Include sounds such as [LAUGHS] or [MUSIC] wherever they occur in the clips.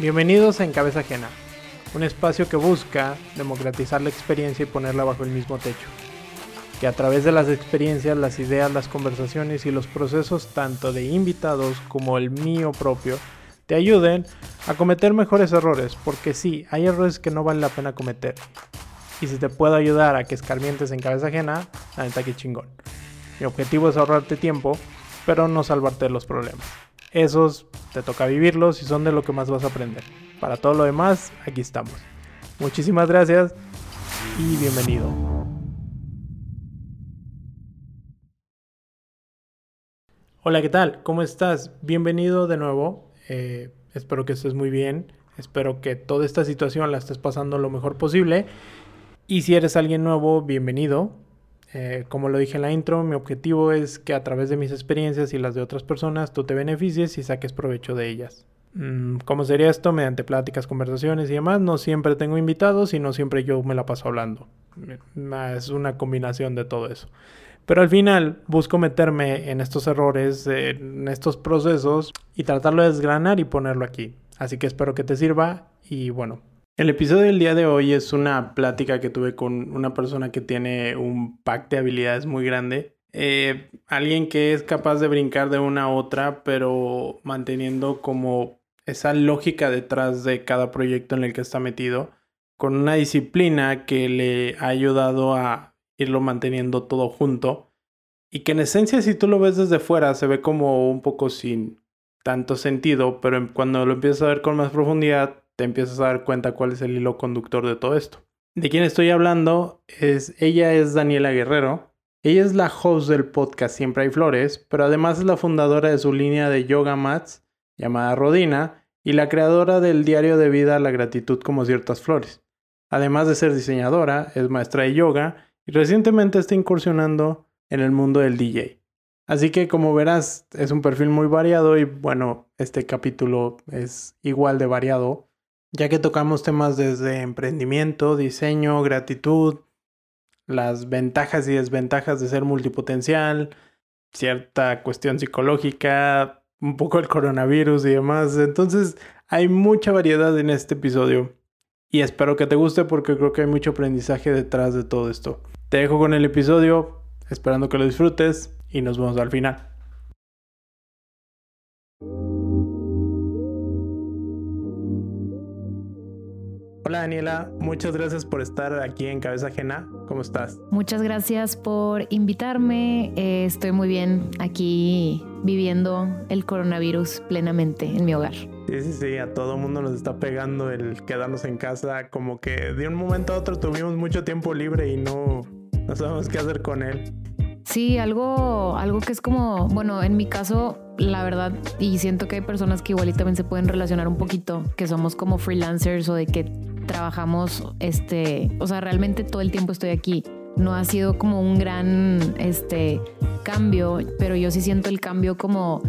Bienvenidos a En Cabeza Ajena, un espacio que busca democratizar la experiencia y ponerla bajo el mismo techo. Que a través de las experiencias, las ideas, las conversaciones y los procesos tanto de invitados como el mío propio te ayuden a cometer mejores errores, porque sí, hay errores que no vale la pena cometer. Y si te puedo ayudar a que escarmientes en cabeza ajena, la neta que chingón. Mi objetivo es ahorrarte tiempo, pero no salvarte de los problemas. Esos te toca vivirlos y son de lo que más vas a aprender. Para todo lo demás, aquí estamos. Muchísimas gracias y bienvenido. Hola, ¿qué tal? ¿Cómo estás? Bienvenido de nuevo. Eh, espero que estés muy bien. Espero que toda esta situación la estés pasando lo mejor posible. Y si eres alguien nuevo, bienvenido. Eh, como lo dije en la intro, mi objetivo es que a través de mis experiencias y las de otras personas tú te beneficies y saques provecho de ellas. Mm, ¿Cómo sería esto? Mediante pláticas, conversaciones y demás. No siempre tengo invitados y no siempre yo me la paso hablando. Es una combinación de todo eso. Pero al final busco meterme en estos errores, en estos procesos y tratarlo de desgranar y ponerlo aquí. Así que espero que te sirva y bueno, el episodio del día de hoy es una plática que tuve con una persona que tiene un pack de habilidades muy grande. Eh, alguien que es capaz de brincar de una a otra, pero manteniendo como esa lógica detrás de cada proyecto en el que está metido, con una disciplina que le ha ayudado a irlo manteniendo todo junto. Y que en esencia, si tú lo ves desde fuera, se ve como un poco sin tanto sentido, pero cuando lo empiezas a ver con más profundidad, te empiezas a dar cuenta cuál es el hilo conductor de todo esto. De quién estoy hablando es, ella es Daniela Guerrero. Ella es la host del podcast Siempre hay Flores, pero además es la fundadora de su línea de yoga mats llamada Rodina y la creadora del diario de vida La gratitud como ciertas flores. Además de ser diseñadora, es maestra de yoga y recientemente está incursionando en el mundo del DJ. Así que como verás, es un perfil muy variado y bueno, este capítulo es igual de variado ya que tocamos temas desde emprendimiento, diseño, gratitud, las ventajas y desventajas de ser multipotencial, cierta cuestión psicológica, un poco el coronavirus y demás. Entonces hay mucha variedad en este episodio y espero que te guste porque creo que hay mucho aprendizaje detrás de todo esto. Te dejo con el episodio, esperando que lo disfrutes y nos vemos al final. Hola Daniela, muchas gracias por estar aquí en Cabeza Ajena. ¿Cómo estás? Muchas gracias por invitarme. Eh, estoy muy bien aquí viviendo el coronavirus plenamente en mi hogar. Sí, sí, sí, a todo mundo nos está pegando el quedarnos en casa. Como que de un momento a otro tuvimos mucho tiempo libre y no, no sabemos qué hacer con él. Sí, algo, algo que es como, bueno, en mi caso, la verdad, y siento que hay personas que igual también se pueden relacionar un poquito, que somos como freelancers o de que trabajamos, este, o sea, realmente todo el tiempo estoy aquí. No ha sido como un gran, este, cambio, pero yo sí siento el cambio como,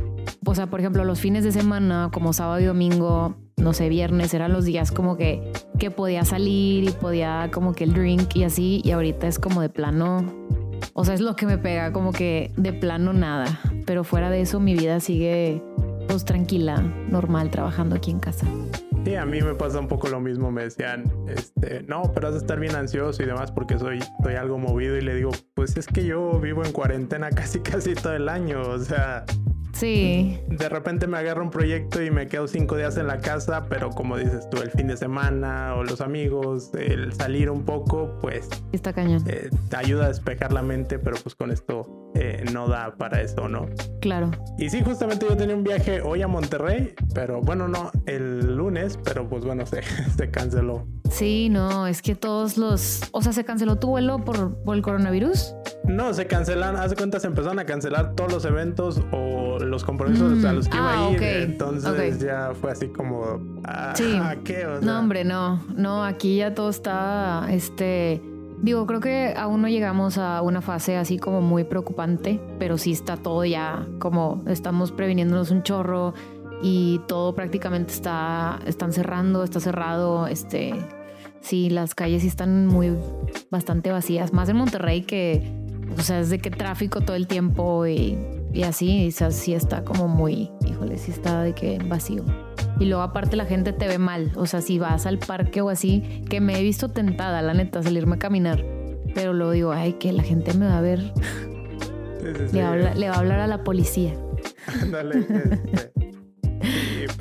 o sea, por ejemplo, los fines de semana, como sábado y domingo, no sé, viernes, eran los días como que, que podía salir y podía como que el drink y así, y ahorita es como de plano, o sea, es lo que me pega, como que de plano nada, pero fuera de eso mi vida sigue pues tranquila, normal, trabajando aquí en casa. Sí, a mí me pasa un poco lo mismo. Me decían, este, no, pero has de estar bien ansioso y demás porque soy, soy algo movido. Y le digo, pues es que yo vivo en cuarentena [LAUGHS] casi, casi todo el año. O sea, Sí. De repente me agarro un proyecto y me quedo cinco días en la casa, pero como dices tú, el fin de semana o los amigos, el salir un poco, pues... Está cañón. Eh, te ayuda a despejar la mente, pero pues con esto eh, no da para eso, ¿no? Claro. Y sí, justamente yo tenía un viaje hoy a Monterrey, pero bueno, no, el lunes, pero pues bueno, [LAUGHS] se, se canceló. Sí, no, es que todos los... O sea, ¿se canceló tu vuelo por, por el coronavirus? No, se cancelan, hace cuenta se empezaron a cancelar todos los eventos o los compromisos a los que iba a ah, ir. Entonces ya fue así como, ah, sí. [LAUGHS] ¿qué? No, hombre, no, no, aquí ya todo está, este, digo, creo que aún no llegamos a una fase así como muy preocupante, pero sí está todo ya como estamos previniéndonos un chorro y todo prácticamente está, están cerrando, está cerrado, este, sí, las calles sí están muy, bastante vacías, más en Monterrey que o sea, es de que tráfico todo el tiempo y, y así, y, sí está como muy, híjole, sí está de que vacío. Y luego aparte la gente te ve mal. O sea, si vas al parque o así, que me he visto tentada, la neta, salirme a caminar. Pero luego digo, ay, que la gente me va a ver. Le, va a hablar a la policía. Dale, este.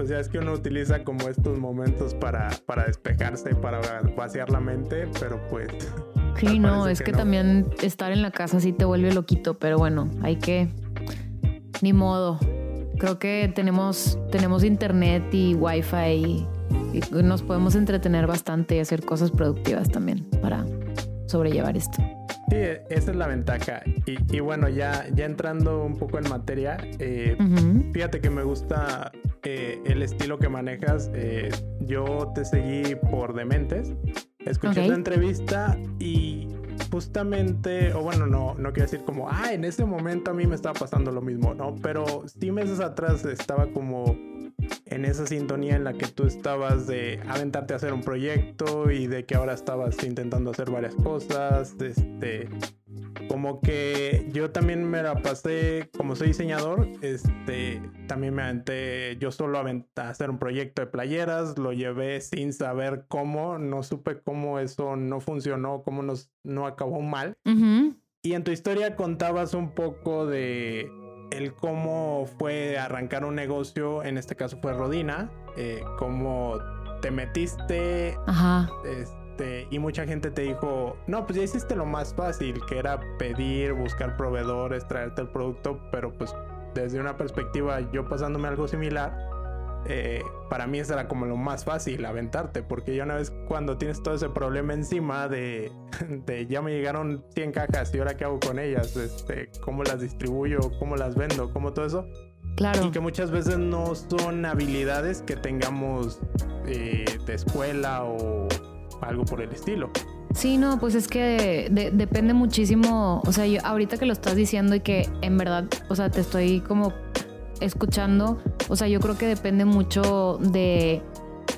Pues ya es que uno utiliza como estos momentos para, para despejarse, para vaciar la mente, pero pues... [LAUGHS] Sí, no, es que, también estar en la casa sí te vuelve loquito, pero bueno, hay que... Ni modo. Creo que tenemos, tenemos internet y wifi y, y nos podemos entretener bastante y hacer cosas productivas también para sobrellevar esto. Sí, esa es la ventaja. Y, bueno, ya, ya entrando un poco en materia, eh, fíjate que me gusta eh, el estilo que manejas. Eh, yo te seguí por Dementes, escuché la entrevista y justamente, o bueno, no, no quiero decir como, ah, en ese momento a mí me estaba pasando lo mismo, ¿no? Pero sí meses atrás estaba como en esa sintonía en la que tú estabas de aventarte a hacer un proyecto y de que ahora estabas intentando hacer varias cosas, este, como que yo también me la pasé, como soy diseñador, este, también me aventé yo solo a hacer un proyecto de playeras, lo llevé sin saber cómo, no supe cómo eso no funcionó, cómo nos, no acabó mal. Y en tu historia contabas un poco de el cómo fue arrancar un negocio, en este caso fue Rodina, eh, cómo te metiste, Ajá. Este, y mucha gente te dijo, no, pues ya hiciste lo más fácil, que era pedir, buscar proveedores, traerte el producto, pero pues desde una perspectiva, yo pasándome algo similar, eh, para mí eso era como lo más fácil, aventarte, porque ya una vez cuando tienes todo ese problema encima de, [LAUGHS] de ya me llegaron 100 cajas y ahora qué hago con ellas, este, cómo las distribuyo, cómo las vendo, cómo todo eso. Claro. Y que muchas veces no son habilidades que tengamos eh, de escuela o algo por el estilo. Sí, no, pues es que depende muchísimo, o sea, yo, ahorita que lo estás diciendo y que en verdad, o sea, te estoy como escuchando, o sea, yo creo que depende mucho de,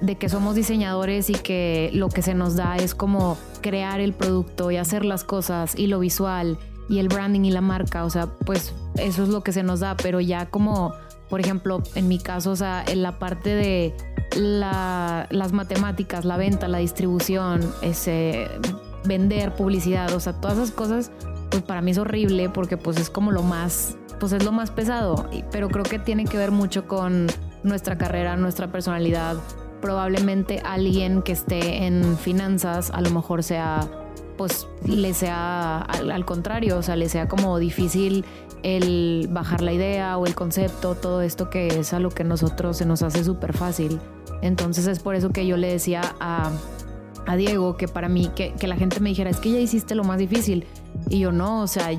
de que somos diseñadores y que lo que se nos da es como crear el producto y hacer las cosas y lo visual y el branding y la marca, o sea, pues eso es lo que se nos da, pero ya como, por ejemplo, en mi caso, o sea, en la parte de las matemáticas, la venta, la distribución, ese, vender, publicidad, o sea, todas esas cosas, pues para mí es horrible porque pues es como lo más pues es lo más pesado, pero creo que tiene que ver mucho con nuestra carrera, nuestra personalidad. Probablemente alguien que esté en finanzas a lo mejor sea, pues le sea al, contrario, o sea, le sea como difícil el bajar la idea o el concepto, todo esto que es a lo que nosotros se nos hace súper fácil. Entonces es por eso que yo le decía a, a Diego que para mí, que, que, la gente me dijera, es que ya hiciste lo más difícil. Y yo no, o sea,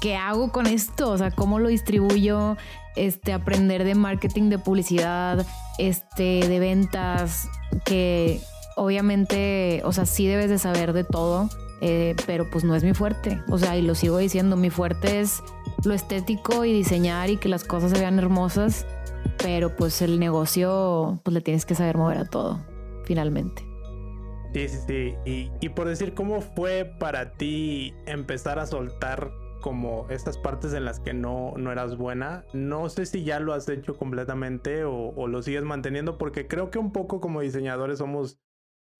¿qué hago con esto? O sea, ¿cómo lo distribuyo? Este, aprender de marketing, de publicidad, este, de ventas, que obviamente, o sea, sí debes de saber de todo, eh, pero pues no es mi fuerte. O sea, y lo sigo diciendo, mi fuerte es lo estético y diseñar y que las cosas se vean hermosas, pero pues el negocio, pues le tienes que saber mover a todo, finalmente. Sí, sí, sí. Y, y por decir, ¿cómo fue para ti empezar a soltar como estas partes en las que no, no eras buena. No sé si ya lo has hecho completamente o, lo sigues manteniendo, porque creo que un poco como diseñadores somos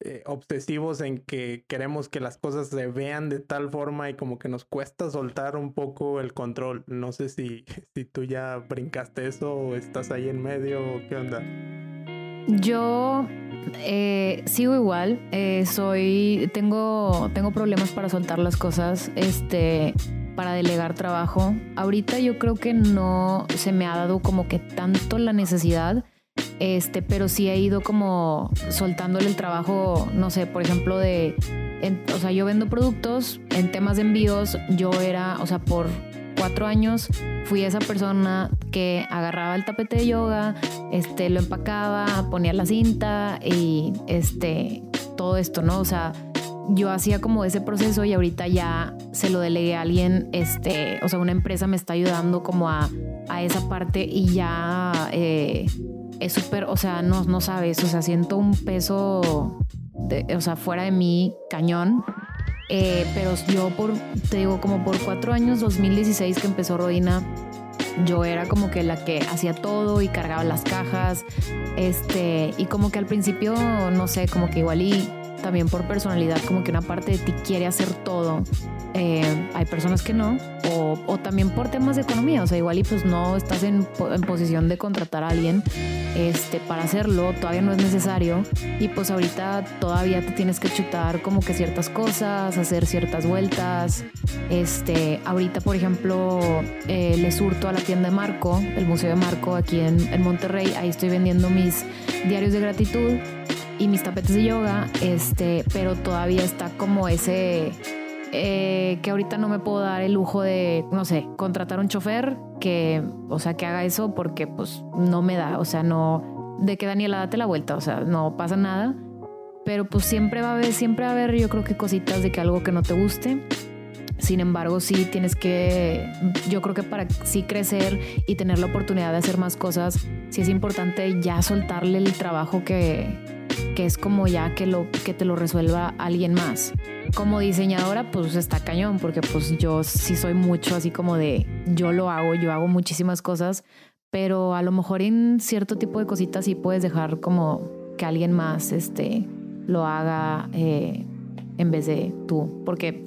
eh, obsesivos en que queremos que las cosas se vean de tal forma y como que nos cuesta soltar un poco el control. No sé si, [LAUGHS] si tú ya brincaste eso o estás ahí en medio o qué onda. Yo eh, sigo igual, eh, soy, tengo, tengo problemas para soltar las cosas. Este, para delegar trabajo. Ahorita yo creo que no se me ha dado como que tanto la necesidad, este, pero sí he ido como soltándole el trabajo, no sé, por ejemplo, de, o sea, yo vendo productos en temas de envíos, yo era, o sea, por cuatro años fui esa persona que agarraba el tapete de yoga, este, lo empacaba, ponía la cinta y este, todo esto, ¿no? O sea, yo hacía como ese proceso y ahorita ya se lo delegué a alguien, este, o sea, una empresa me está ayudando como a, a esa parte y ya eh, es súper, o sea, no, no sabes, o sea, siento un peso, o sea, fuera de mí cañón. Eh, pero yo por, te digo, como por cuatro años, 2016 que empezó Rodina, yo era como que la que hacía todo y cargaba las cajas, este, y como que al principio, no sé, como que igual y también por personalidad, como que una parte de ti quiere hacer todo. Eh, hay personas que no, o, también por temas de economía, o sea, igual y pues no estás en, en, posición de contratar a alguien este, para hacerlo, todavía no es necesario, y pues ahorita todavía te tienes que chutar como que ciertas cosas, hacer ciertas vueltas. Este, ahorita, por ejemplo, eh, le surto a la tienda de Marco, el Museo de Marco aquí en, en Monterrey, ahí estoy vendiendo mis diarios de gratitud y mis tapetes de yoga, este, pero todavía está como ese eh, que ahorita no me puedo dar el lujo de, no sé, contratar un chofer que, o sea, que haga eso porque pues no me da, o sea, no, de que Daniela date la vuelta, o sea, no pasa nada, pero pues siempre va a haber, siempre va a haber yo creo que cositas de que algo que no te guste. Sin embargo, sí tienes que, yo creo que para sí crecer y tener la oportunidad de hacer más cosas, sí es importante ya soltarle el trabajo que, que es como ya que, lo, que te lo resuelva alguien más. Como diseñadora, pues está cañón, porque pues yo sí soy mucho así como de yo lo hago, yo hago muchísimas cosas, pero a lo mejor en cierto tipo de cositas sí puedes dejar como que alguien más este, lo haga eh, en vez de tú, porque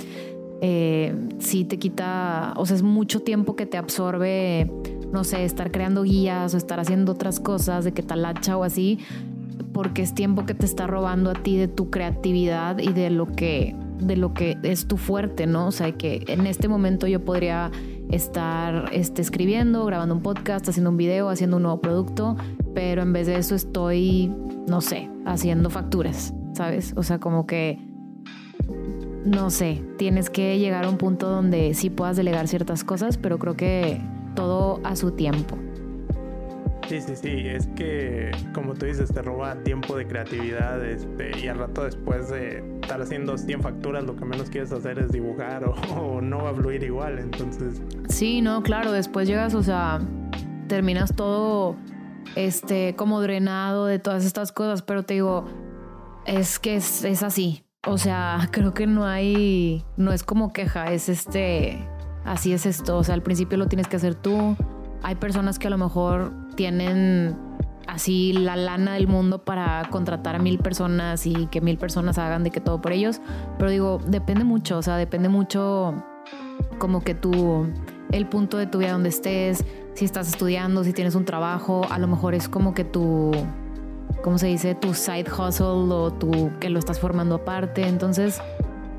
eh, sí te quita, o sea, es mucho tiempo que te absorbe, no sé, estar creando guías o estar haciendo otras cosas de que talacha o así, porque es tiempo que te está robando a ti de tu creatividad y de lo que de lo que es tu fuerte, ¿no? O sea, que en este momento yo podría estar este, escribiendo, grabando un podcast, haciendo un video, haciendo un nuevo producto, pero en vez de eso estoy, no sé, haciendo facturas, ¿sabes? O sea, como que, no sé, tienes que llegar a un punto donde sí puedas delegar ciertas cosas, pero creo que todo a su tiempo. Sí, sí, sí, es que como tú dices, te roba tiempo de creatividad este, y al rato después de estar haciendo 100 facturas, lo que menos quieres hacer es dibujar [LAUGHS] o, no va a fluir igual, entonces... Sí, no, claro, después llegas, o sea, terminas todo este como drenado de todas estas cosas, pero te digo, es que es, es así, o sea, [LAUGHS] creo que no hay, no es como queja, es este, así es esto, o sea, al principio lo tienes que hacer tú hay personas que a lo mejor tienen así la lana del mundo para contratar a mil personas y que mil personas hagan de que todo por ellos. Pero digo, depende mucho, o sea, depende mucho como que tú, el punto de tu vida donde estés, si estás estudiando, si tienes un trabajo, a lo mejor es como que tu, ¿cómo se dice? Tu side hustle o tu que lo estás formando aparte. Entonces,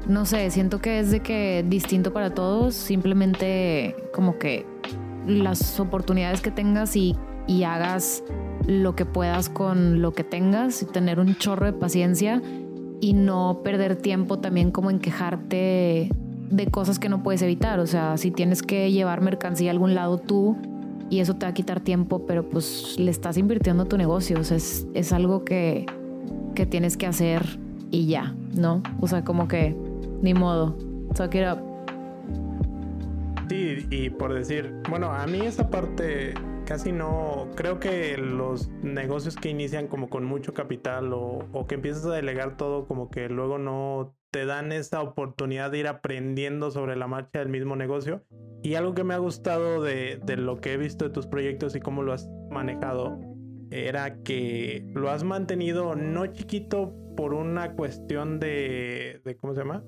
no sé, siento que es de que distinto para todos, simplemente como que las oportunidades que tengas y, hagas lo que puedas con lo que tengas y tener un chorro de paciencia y no perder tiempo también como en quejarte de cosas que no puedes evitar. O sea, si tienes que llevar mercancía a algún lado tú y eso te va a quitar tiempo, pero pues le estás invirtiendo a tu negocio. O sea, es, es algo que, que tienes que hacer y ya, ¿no? O sea, como que ni modo. Suck it up. Sí, y por decir, bueno, a mí esa parte casi no, creo que los negocios que inician como con mucho capital o, que empiezas a delegar todo, como que luego no te dan esa oportunidad de ir aprendiendo sobre la marcha del mismo negocio. Y algo que me ha gustado de, de lo que he visto de tus proyectos y cómo lo has manejado, era que lo has mantenido no chiquito por una cuestión de, de ¿cómo se llama?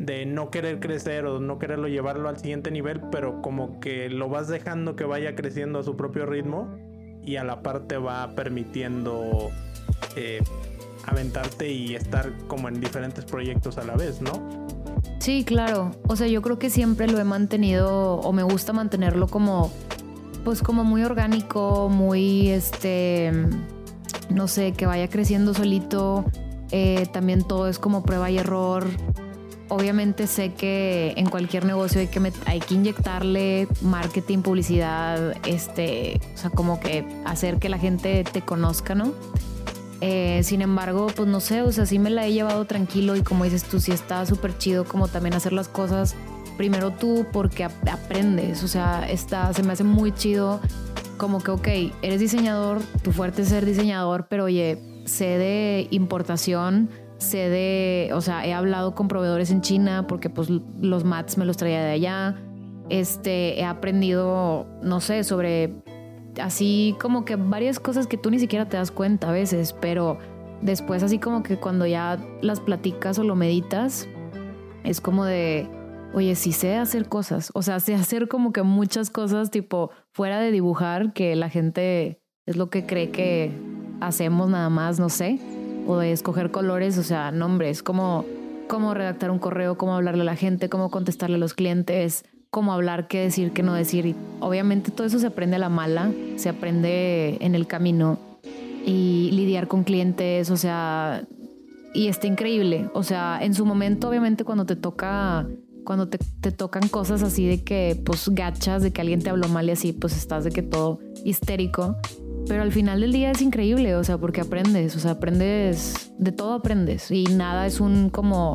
De no querer crecer o no quererlo llevarlo al siguiente nivel, pero como que lo vas dejando que vaya creciendo a su propio ritmo y a la parte va permitiendo eh, aventarte y estar como en diferentes proyectos a la vez, ¿no? Sí, claro. O sea, yo creo que siempre lo he mantenido o me gusta mantenerlo como, pues como muy orgánico, muy, este, no sé, que vaya creciendo solito. Eh, también todo es como prueba y error obviamente sé que en cualquier negocio hay que, hay que inyectarle marketing, publicidad, este, o sea, como que hacer que la gente te conozca, ¿no? Eh, sin embargo, pues no sé, o sea, sí me la he llevado tranquilo y como dices tú, sí está súper chido como también hacer las cosas primero tú porque aprendes, o sea, está, se me hace muy chido como que, ok, eres diseñador, tu fuerte es ser diseñador, pero oye, sé de importación, sé de, o sea, he hablado con proveedores en China porque pues los mats me los traía de allá. este, he aprendido, no sé, sobre así como que varias cosas que tú ni siquiera te das cuenta a veces, pero después así como que cuando ya las platicas o lo meditas, es como de, oye, sí sé hacer cosas, o sea, sé hacer como que muchas cosas tipo fuera de dibujar, que la gente es lo que cree que hacemos nada más, no sé, o de escoger colores, o sea, nombres, como cómo redactar un correo, cómo hablarle a la gente, cómo contestarle a los clientes, cómo hablar, qué decir, qué no decir. Y obviamente todo eso se aprende a la mala, se aprende en el camino y lidiar con clientes, o sea, y está increíble. O sea, en su momento, obviamente, cuando te toca, cuando te, te, tocan cosas así de que, pues, gachas, de que alguien te habló mal y así, pues estás de que todo histérico. Pero al final del día es increíble, o sea, porque aprendes, o sea, aprendes, de todo aprendes y nada es un como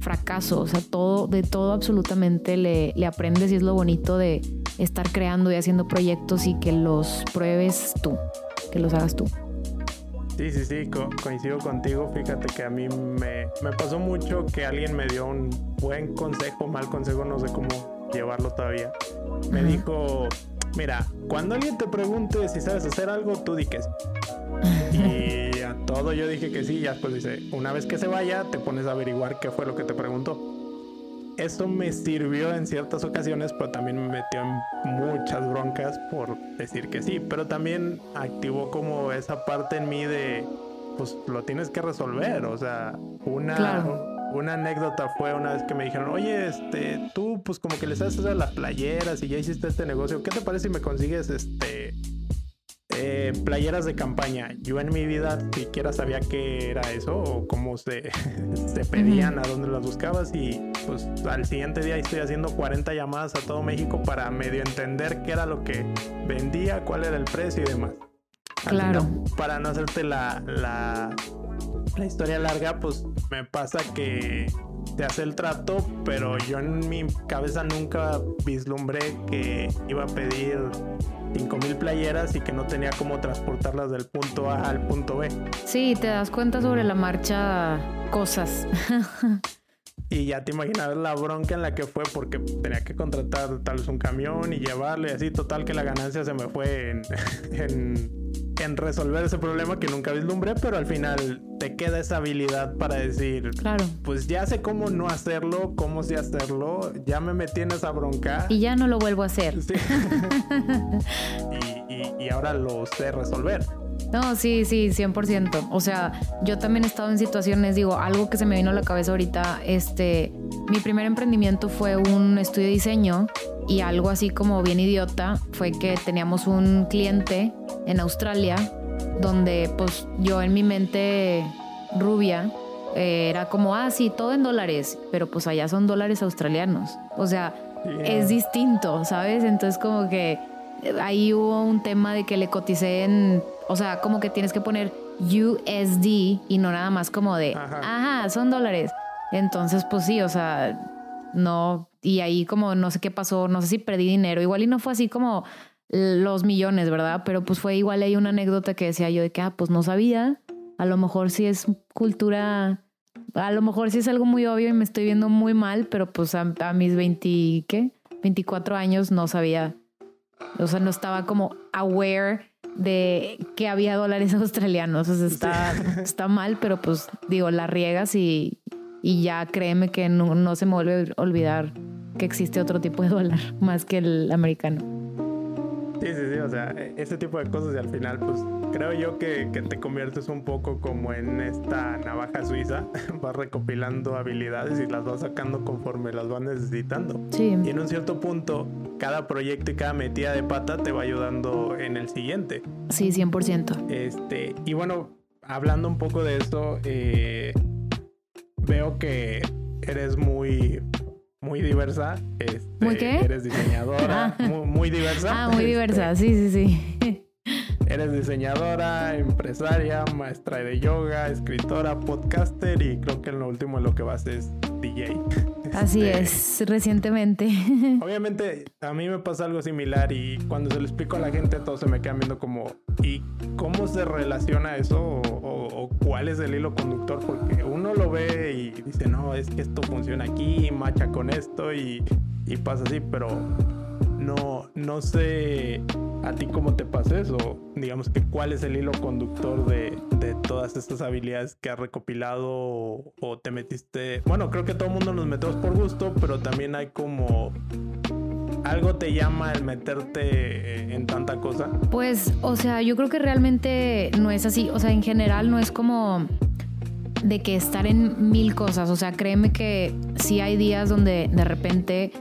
fracaso, o sea, todo, de todo absolutamente le, le aprendes y es lo bonito de estar creando y haciendo proyectos y que los pruebes tú, que los hagas tú. Sí, sí, sí, co coincido contigo. Fíjate que a mí me, me, pasó mucho que alguien me dio un buen consejo, mal consejo, no sé cómo llevarlo todavía. Me dijo, mira, cuando alguien te pregunte si sabes hacer algo, tú di que sí. Y a todo yo dije que sí, y después dice, una vez que se vaya, te pones a averiguar qué fue lo que te preguntó. Eso me sirvió en ciertas ocasiones, pero también me metió en muchas broncas por decir que sí. Pero también activó como esa parte en mí de, pues lo tienes que resolver. O sea, una, una anécdota fue una vez que me dijeron, oye, este, tú pues como que les haces a las playeras y ya hiciste este negocio. ¿Qué te parece si me consigues este eh, playeras de campaña. Yo en mi vida siquiera sabía qué era eso o cómo se, [LAUGHS] se pedían, a dónde las buscabas y pues al siguiente día estoy haciendo 40 llamadas a todo México para medio entender qué era lo que vendía, cuál era el precio y demás. claro. para no hacerte la, la, la historia larga, pues me pasa que te hace el trato, pero yo en mi cabeza nunca vislumbré que iba a pedir 5000 playeras y que no tenía cómo transportarlas del punto A al punto B. Sí, te das cuenta sobre la marcha cosas. [LAUGHS] y ya te imaginas la bronca en la que fue porque tenía que contratar tal vez un camión y llevarle así, total que la ganancia se me fue en, [LAUGHS] en en resolver ese problema que nunca vislumbré, pero al final te queda esa habilidad para decir, claro. pues ya sé cómo no hacerlo, cómo sí hacerlo, ya me metí en esa bronca. Y ya no lo vuelvo a hacer. Sí. [LAUGHS] y, y, ahora lo sé resolver. No, sí, sí, 100%. O sea, yo también he estado en situaciones, digo, algo que se me vino a la cabeza ahorita, este, mi primer emprendimiento fue un estudio de diseño y algo así como bien idiota fue que teníamos un cliente en Australia donde pues yo en mi mente rubia eh, era como, ah, sí, todo en dólares, pero pues allá son dólares australianos. O sea, es distinto, ¿sabes? Entonces como que ahí hubo un tema de que le coticé en, o sea, como que tienes que poner USD y no nada más como de, ajá son dólares. Entonces, pues sí, o sea, no, y ahí como no sé qué pasó, no sé si perdí dinero, igual y no fue así como los millones, ¿verdad? Pero pues fue igual ahí una anécdota que decía yo de que, ah, pues no sabía, a lo mejor sí es cultura, a lo mejor sí es algo muy obvio y me estoy viendo muy mal, pero pues a, mis 20, ¿qué? 24 años no sabía, o sea, no estaba como aware de que había dólares [LAUGHS] australianos, o sea, está, está mal, pero pues digo, la riegas y, y ya créeme que no, se me vuelve a olvidar que existe otro tipo de dólar [LAUGHS] más que el americano. Sí, sí, sí, o sea, ese tipo de cosas y al final pues creo yo que, que, te conviertes un poco como en esta navaja suiza, [LAUGHS] vas recopilando habilidades y las vas sacando conforme las vas necesitando. Sí. Y en un cierto punto, cada proyecto y cada metida de pata te va ayudando en el siguiente. Sí, 100%. Este, y bueno, hablando un poco de esto, eh, veo que eres muy muy diversa. Este, ¿Muy qué? Eres diseñadora, ah. muy, diversa. Ah, muy diversa, este, sí, sí, sí. [LAUGHS] Eres diseñadora, empresaria, maestra de yoga, escritora, podcaster y creo que en lo último en lo que vas es DJ. Así este, es, recientemente. [LAUGHS] Obviamente a mí me pasa algo similar y cuando se lo explico a la gente todos se me quedan viendo como ¿y cómo se relaciona eso o, o cuál es el hilo conductor? Porque uno lo ve y dice, no, es que esto funciona aquí, macha con esto y, y pasa así, pero no, no sé a ti cómo te pasa eso. Digamos que cuál es el hilo conductor de, de todas estas habilidades que has recopilado o, te metiste. Bueno, creo que todo el mundo nos metemos por gusto, pero también hay como algo te llama el meterte en tanta cosa? Pues, o sea, yo creo que realmente no es así. O sea, en general no es como de que estar en mil cosas. O sea, créeme que sí hay días donde de repente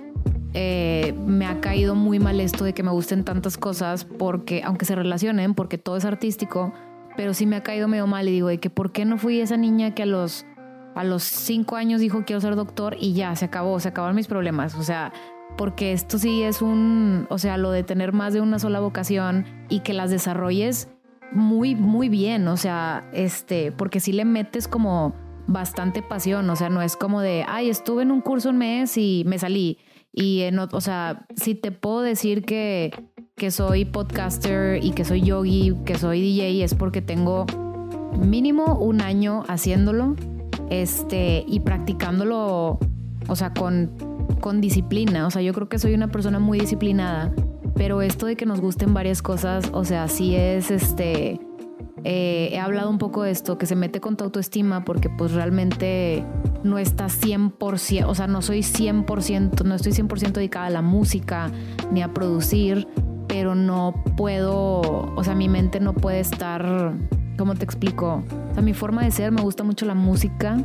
eh, me ha caído muy mal esto de que me gusten tantas cosas porque, aunque se relacionen, porque todo es artístico, pero sí me ha caído medio mal y digo, de que ¿por qué no fui esa niña que a los, a los cinco años dijo quiero ser doctor y ya, se acabó, se acabaron mis problemas? O sea, porque esto sí es un, o sea, lo de tener más de una sola vocación y que las desarrolles muy, muy bien, o sea, este, porque si le metes como bastante pasión, o sea, no es como de, ay, estuve en un curso un mes y me salí y, en, o sea, si te puedo decir que, que soy podcaster y que soy yogi, que soy DJ, es porque tengo mínimo un año haciéndolo este, y practicándolo, o sea, con, con disciplina. O sea, yo creo que soy una persona muy disciplinada, pero esto de que nos gusten varias cosas, o sea, sí es este eh, he hablado un poco de esto, que se mete con tu autoestima porque pues realmente no estás 100%, o sea, no soy 100%, no estoy 100% dedicada a la música ni a producir, pero no puedo, o sea, mi mente no puede estar, ¿cómo te explico? O sea, mi forma de ser, me gusta mucho la música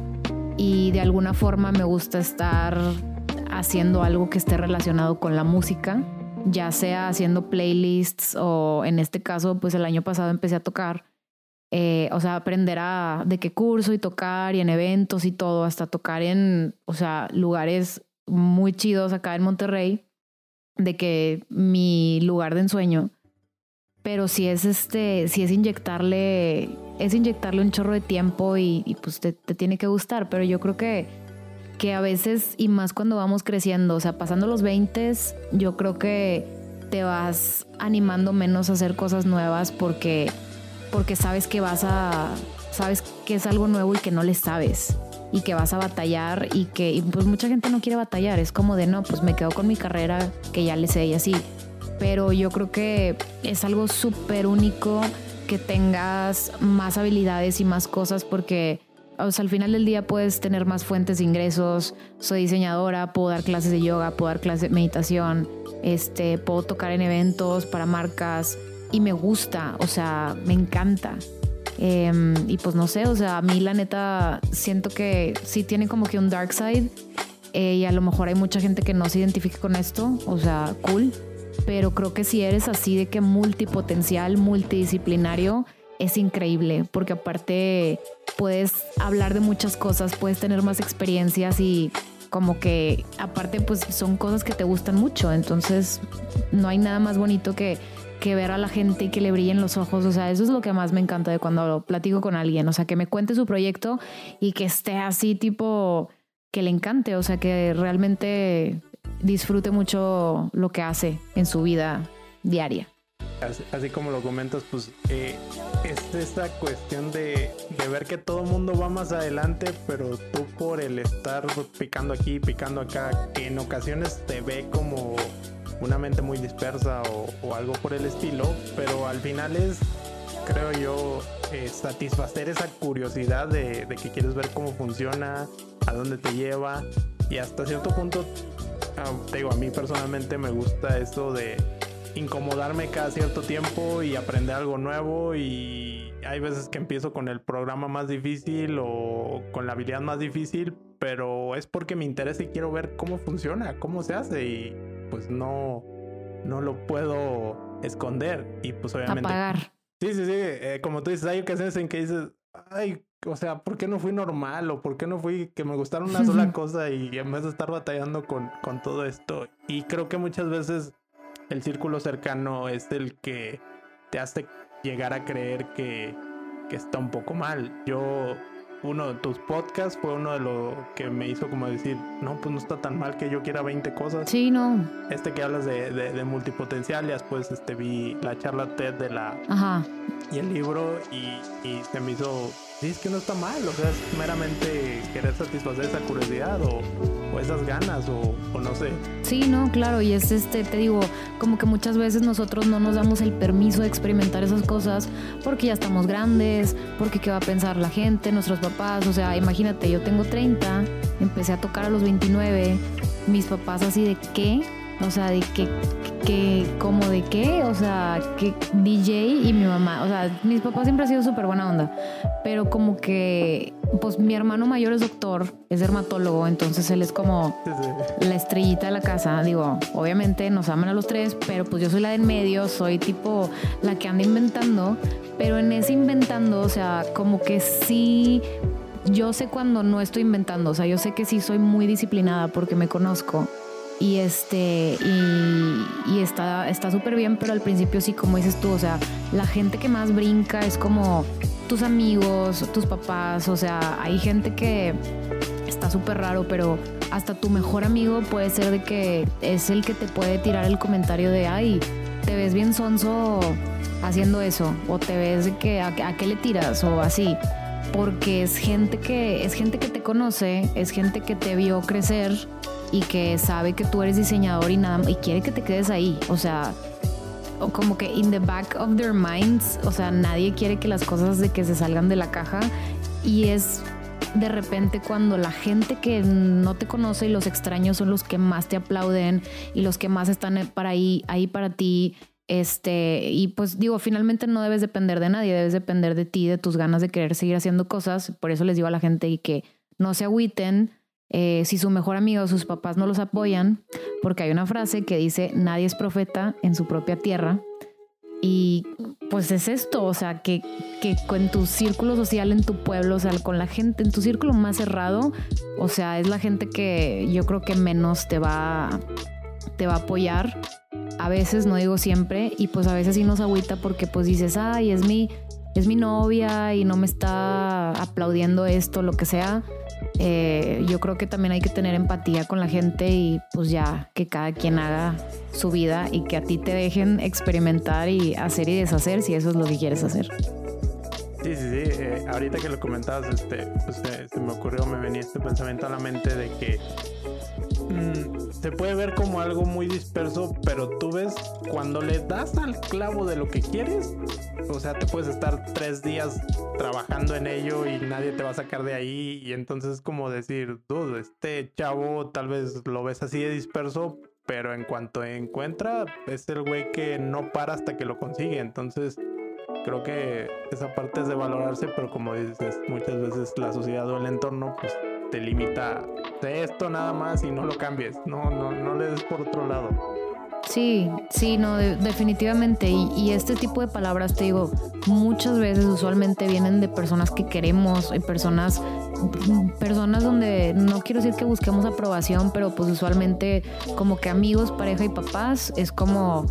y de alguna forma me gusta estar haciendo algo que esté relacionado con la música, ya sea haciendo playlists o en este caso, pues el año pasado empecé a tocar eh, o sea, aprender a de qué curso y tocar y en eventos y todo, hasta tocar en, o sea, lugares muy chidos acá en Monterrey, de que mi lugar de ensueño, pero si es este, si es inyectarle, es inyectarle un chorro de tiempo y, pues te, te, tiene que gustar, pero yo creo que, que a veces, y más cuando vamos creciendo, o sea, pasando los 20, yo creo que te vas animando menos a hacer cosas nuevas porque porque sabes que vas a, sabes que es algo nuevo y que no le sabes y que vas a batallar y que pues mucha gente no quiere batallar, es como de no, pues me quedo con mi carrera que ya le sé y así. Pero yo creo que es algo súper único que tengas más habilidades y más cosas porque o sea, al final del día puedes tener más fuentes de ingresos. Soy diseñadora, puedo dar clases de yoga, puedo dar clases de meditación, este, puedo tocar en eventos para marcas, y me gusta, o sea, me encanta. Em, y pues no sé, o sea, a mí la neta siento que sí tiene como que un dark side eh, y a lo mejor hay mucha gente que no se identifique con esto, o sea, cool, pero creo que si eres así de que multipotencial, multidisciplinario, es increíble, porque aparte puedes hablar de muchas cosas, puedes tener más experiencias y como que aparte pues son cosas que te gustan mucho, entonces no hay nada más bonito que que ver a la gente y que le brillen los ojos. O sea, eso es lo que más me encanta de cuando platico con alguien. O sea, que me cuente su proyecto y que esté así tipo que le encante. O sea, que realmente disfrute mucho lo que hace en su vida diaria. Así, como lo comentas, pues eh, es esta cuestión de, de, ver que todo mundo va más adelante, pero tú por el estar picando aquí, picando acá, que en ocasiones te ve como una mente muy dispersa o, algo por el estilo, pero al final es, creo yo, eh, satisfacer esa curiosidad de, que quieres ver cómo funciona, a dónde te lleva y hasta cierto punto, ah, te digo, a mí personalmente me gusta esto de incomodarme cada cierto tiempo y aprender algo nuevo y hay veces que empiezo con el programa más difícil o con la habilidad más difícil, pero es porque me interesa y quiero ver cómo funciona, cómo se hace y pues no, no lo puedo esconder. Y pues obviamente. Apagar. Sí, sí, sí. Eh, como tú dices, hay ocasiones en que dices, ay, o sea, ¿por qué no fui normal? ¿O por qué no fui que me gustara una sola [LAUGHS] cosa y en vez de estar batallando con, con todo esto? Y creo que muchas veces el círculo cercano es el que te hace llegar a creer que, que está un poco mal. Yo uno de tus podcasts fue uno de los que me hizo como decir, no, pues no está tan mal que yo quiera 20 cosas. Sí, no. Este que hablas de, de, multipotencial, y después este, vi la charla TED de la... Ajá. Y el libro y, y se me hizo es que no está mal, o sea, es meramente querer satisfacer esa curiosidad o, esas ganas o, no sé. Sí, no, claro, y es este, te digo, como que muchas veces nosotros no nos damos el permiso de experimentar esas cosas porque ya estamos grandes, porque qué va a pensar la gente, nuestros papás, o sea, imagínate, yo tengo 30, empecé a tocar a los 29, mis papás así de qué, o sea, de qué que como de qué, o sea, que DJ y mi mamá, o sea, mis papás siempre han sido súper buena onda, pero como que, pues mi hermano mayor es doctor, es dermatólogo, entonces él es como la estrellita de la casa, digo, obviamente nos aman a los tres, pero pues yo soy la de en medio, soy tipo la que anda inventando, pero en ese inventando, o sea, como que sí yo sé cuando no estoy inventando, o sea, yo sé que sí soy muy disciplinada porque me conozco y este y, está está súper bien pero al principio sí como dices tú o sea la gente que más brinca es como tus amigos tus papás o sea hay gente que está súper raro pero hasta tu mejor amigo puede ser de que es el que te puede tirar el comentario de ay te ves bien sonso haciendo eso o te ves de que a, a qué le tiras o así porque es gente que es gente que te conoce es gente que te vio crecer y que sabe que tú eres diseñador y nada y quiere que te quedes ahí. O sea, o como que in the back of their minds, o sea, nadie quiere que las cosas de que se salgan de la caja y es de repente cuando la gente que no te conoce y los extraños son los que más te aplauden y los que más están para ahí, ahí para ti. Este, y pues digo, finalmente no debes depender de nadie, debes depender de ti, de tus ganas de querer seguir haciendo cosas. Por eso les digo a la gente que no se agüiten, eh, si su mejor amigo o sus papás no los apoyan, porque hay una frase que dice, nadie es profeta en su propia tierra. Y pues es esto, o sea, que, que con tu círculo social en tu pueblo, o sea, con la gente, en tu círculo más cerrado, o sea, es la gente que yo creo que menos te va, te va a apoyar. A veces, no digo siempre, y pues a veces sí nos agüita porque pues dices, ay, es mi, es mi novia y no me está aplaudiendo esto, lo que sea eh, yo creo que también hay que tener empatía con la gente y pues ya que cada quien haga su vida y que a ti te dejen experimentar y hacer y deshacer si eso es lo que quieres hacer. Sí, sí, sí. Eh, ahorita que lo comentabas, este, eh, se me ocurrió, me venía este pensamiento a la mente de que mm, se puede ver como algo muy disperso, pero tú ves cuando le das al clavo de lo que quieres, o sea, te puedes estar tres días trabajando en ello y nadie te va a sacar de ahí. Y entonces es como decir, dude, este chavo tal vez lo ves así de disperso, pero en cuanto encuentra, es el güey que no para hasta que lo consigue. Entonces, creo que esa parte es de valorarse, pero como dices, muchas veces la sociedad o el entorno, pues te limita esto nada más y no lo cambies. No, no, no le des por otro lado. Sí, sí, no, definitivamente. Y, este tipo de palabras, te digo, muchas veces usualmente vienen de personas que queremos, y personas, personas donde no quiero decir que busquemos aprobación, pero pues usualmente como que amigos, pareja y papás es como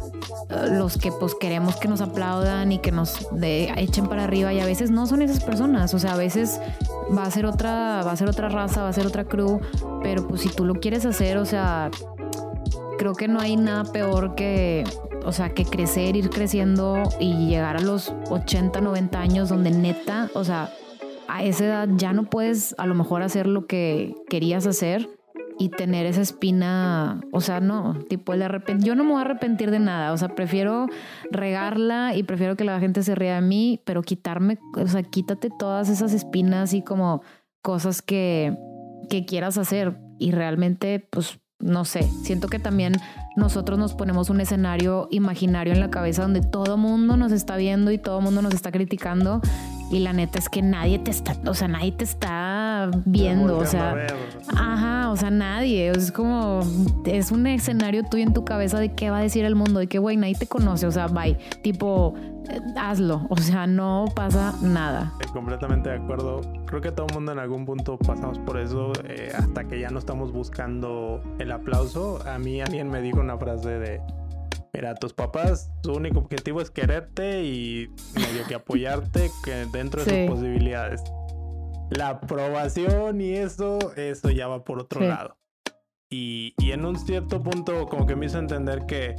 eh, los que pues queremos que nos aplaudan y que nos echen para arriba y a veces no son esas personas, o sea, a veces va a ser otra, va a ser otra raza, va a ser otra crew, pero pues si tú lo quieres hacer, o sea, creo que no hay nada peor que, o sea, que crecer, ir creciendo y llegar a los 80, 90 años donde neta, o sea, a esa edad ya no puedes a lo mejor hacer lo que querías hacer y tener esa espina, o sea, no, tipo el arrepentir, yo no me voy a arrepentir de nada, o sea, prefiero regarla y prefiero que la gente se ría de mí, pero quitarme, o sea, quítate todas esas espinas y como cosas que, que quieras hacer y realmente, pues, no sé, siento que también nosotros nos ponemos un escenario imaginario en la cabeza donde todo mundo nos está viendo y todo mundo nos está criticando y la neta es que nadie te está, o sea, nadie te está viendo, o sea, ajá, o sea, nadie, es como, es un escenario tuyo en tu cabeza de qué va a decir el mundo, de que, güey, nadie te conoce, o sea, bye, tipo, hazlo, o sea, no pasa nada. Completamente de acuerdo, creo que todo el mundo en algún punto pasamos por eso, eh, hasta que ya no estamos buscando el aplauso, a mí alguien me dijo una frase de Mira, tus papás, su único objetivo es quererte y medio que apoyarte que dentro de sus posibilidades. La aprobación y eso, eso ya va por otro lado. Y, y, en un cierto punto como que me hizo entender que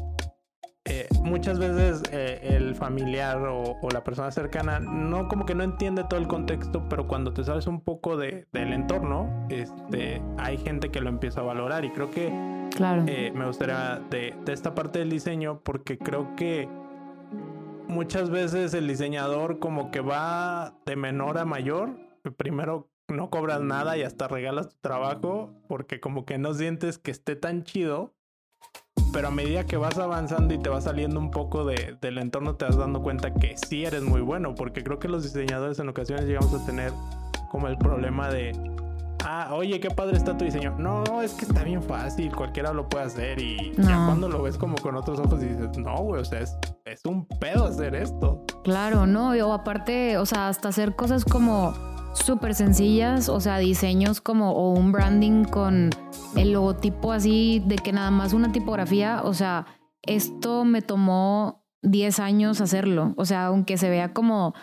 eh, muchas veces eh, el familiar o, la persona cercana no como que no entiende todo el contexto, pero cuando te sabes un poco de, del entorno, este, hay gente que lo empieza a valorar y creo que claro. Eh, me gustaría de, de esta parte del diseño porque creo que muchas veces el diseñador como que va de menor a mayor. Primero no cobras nada y hasta regalas tu trabajo porque como que no sientes que esté tan chido. Pero a medida que vas avanzando y te vas saliendo un poco de, del entorno te vas dando cuenta que sí eres muy bueno. Porque creo que los diseñadores en ocasiones llegamos a tener como el problema de ah, oye, qué padre está tu diseño. No, es que está bien fácil, cualquiera lo puede hacer. Y ya cuando lo ves como con otros ojos y dices, no, güey, o sea, es, es un pedo hacer esto. Claro, no, o aparte, o sea, hasta hacer cosas como súper sencillas, o sea, diseños como o un branding con el logotipo así de que nada más una tipografía, o sea, esto me tomó 10 años hacerlo, o sea, aunque se vea como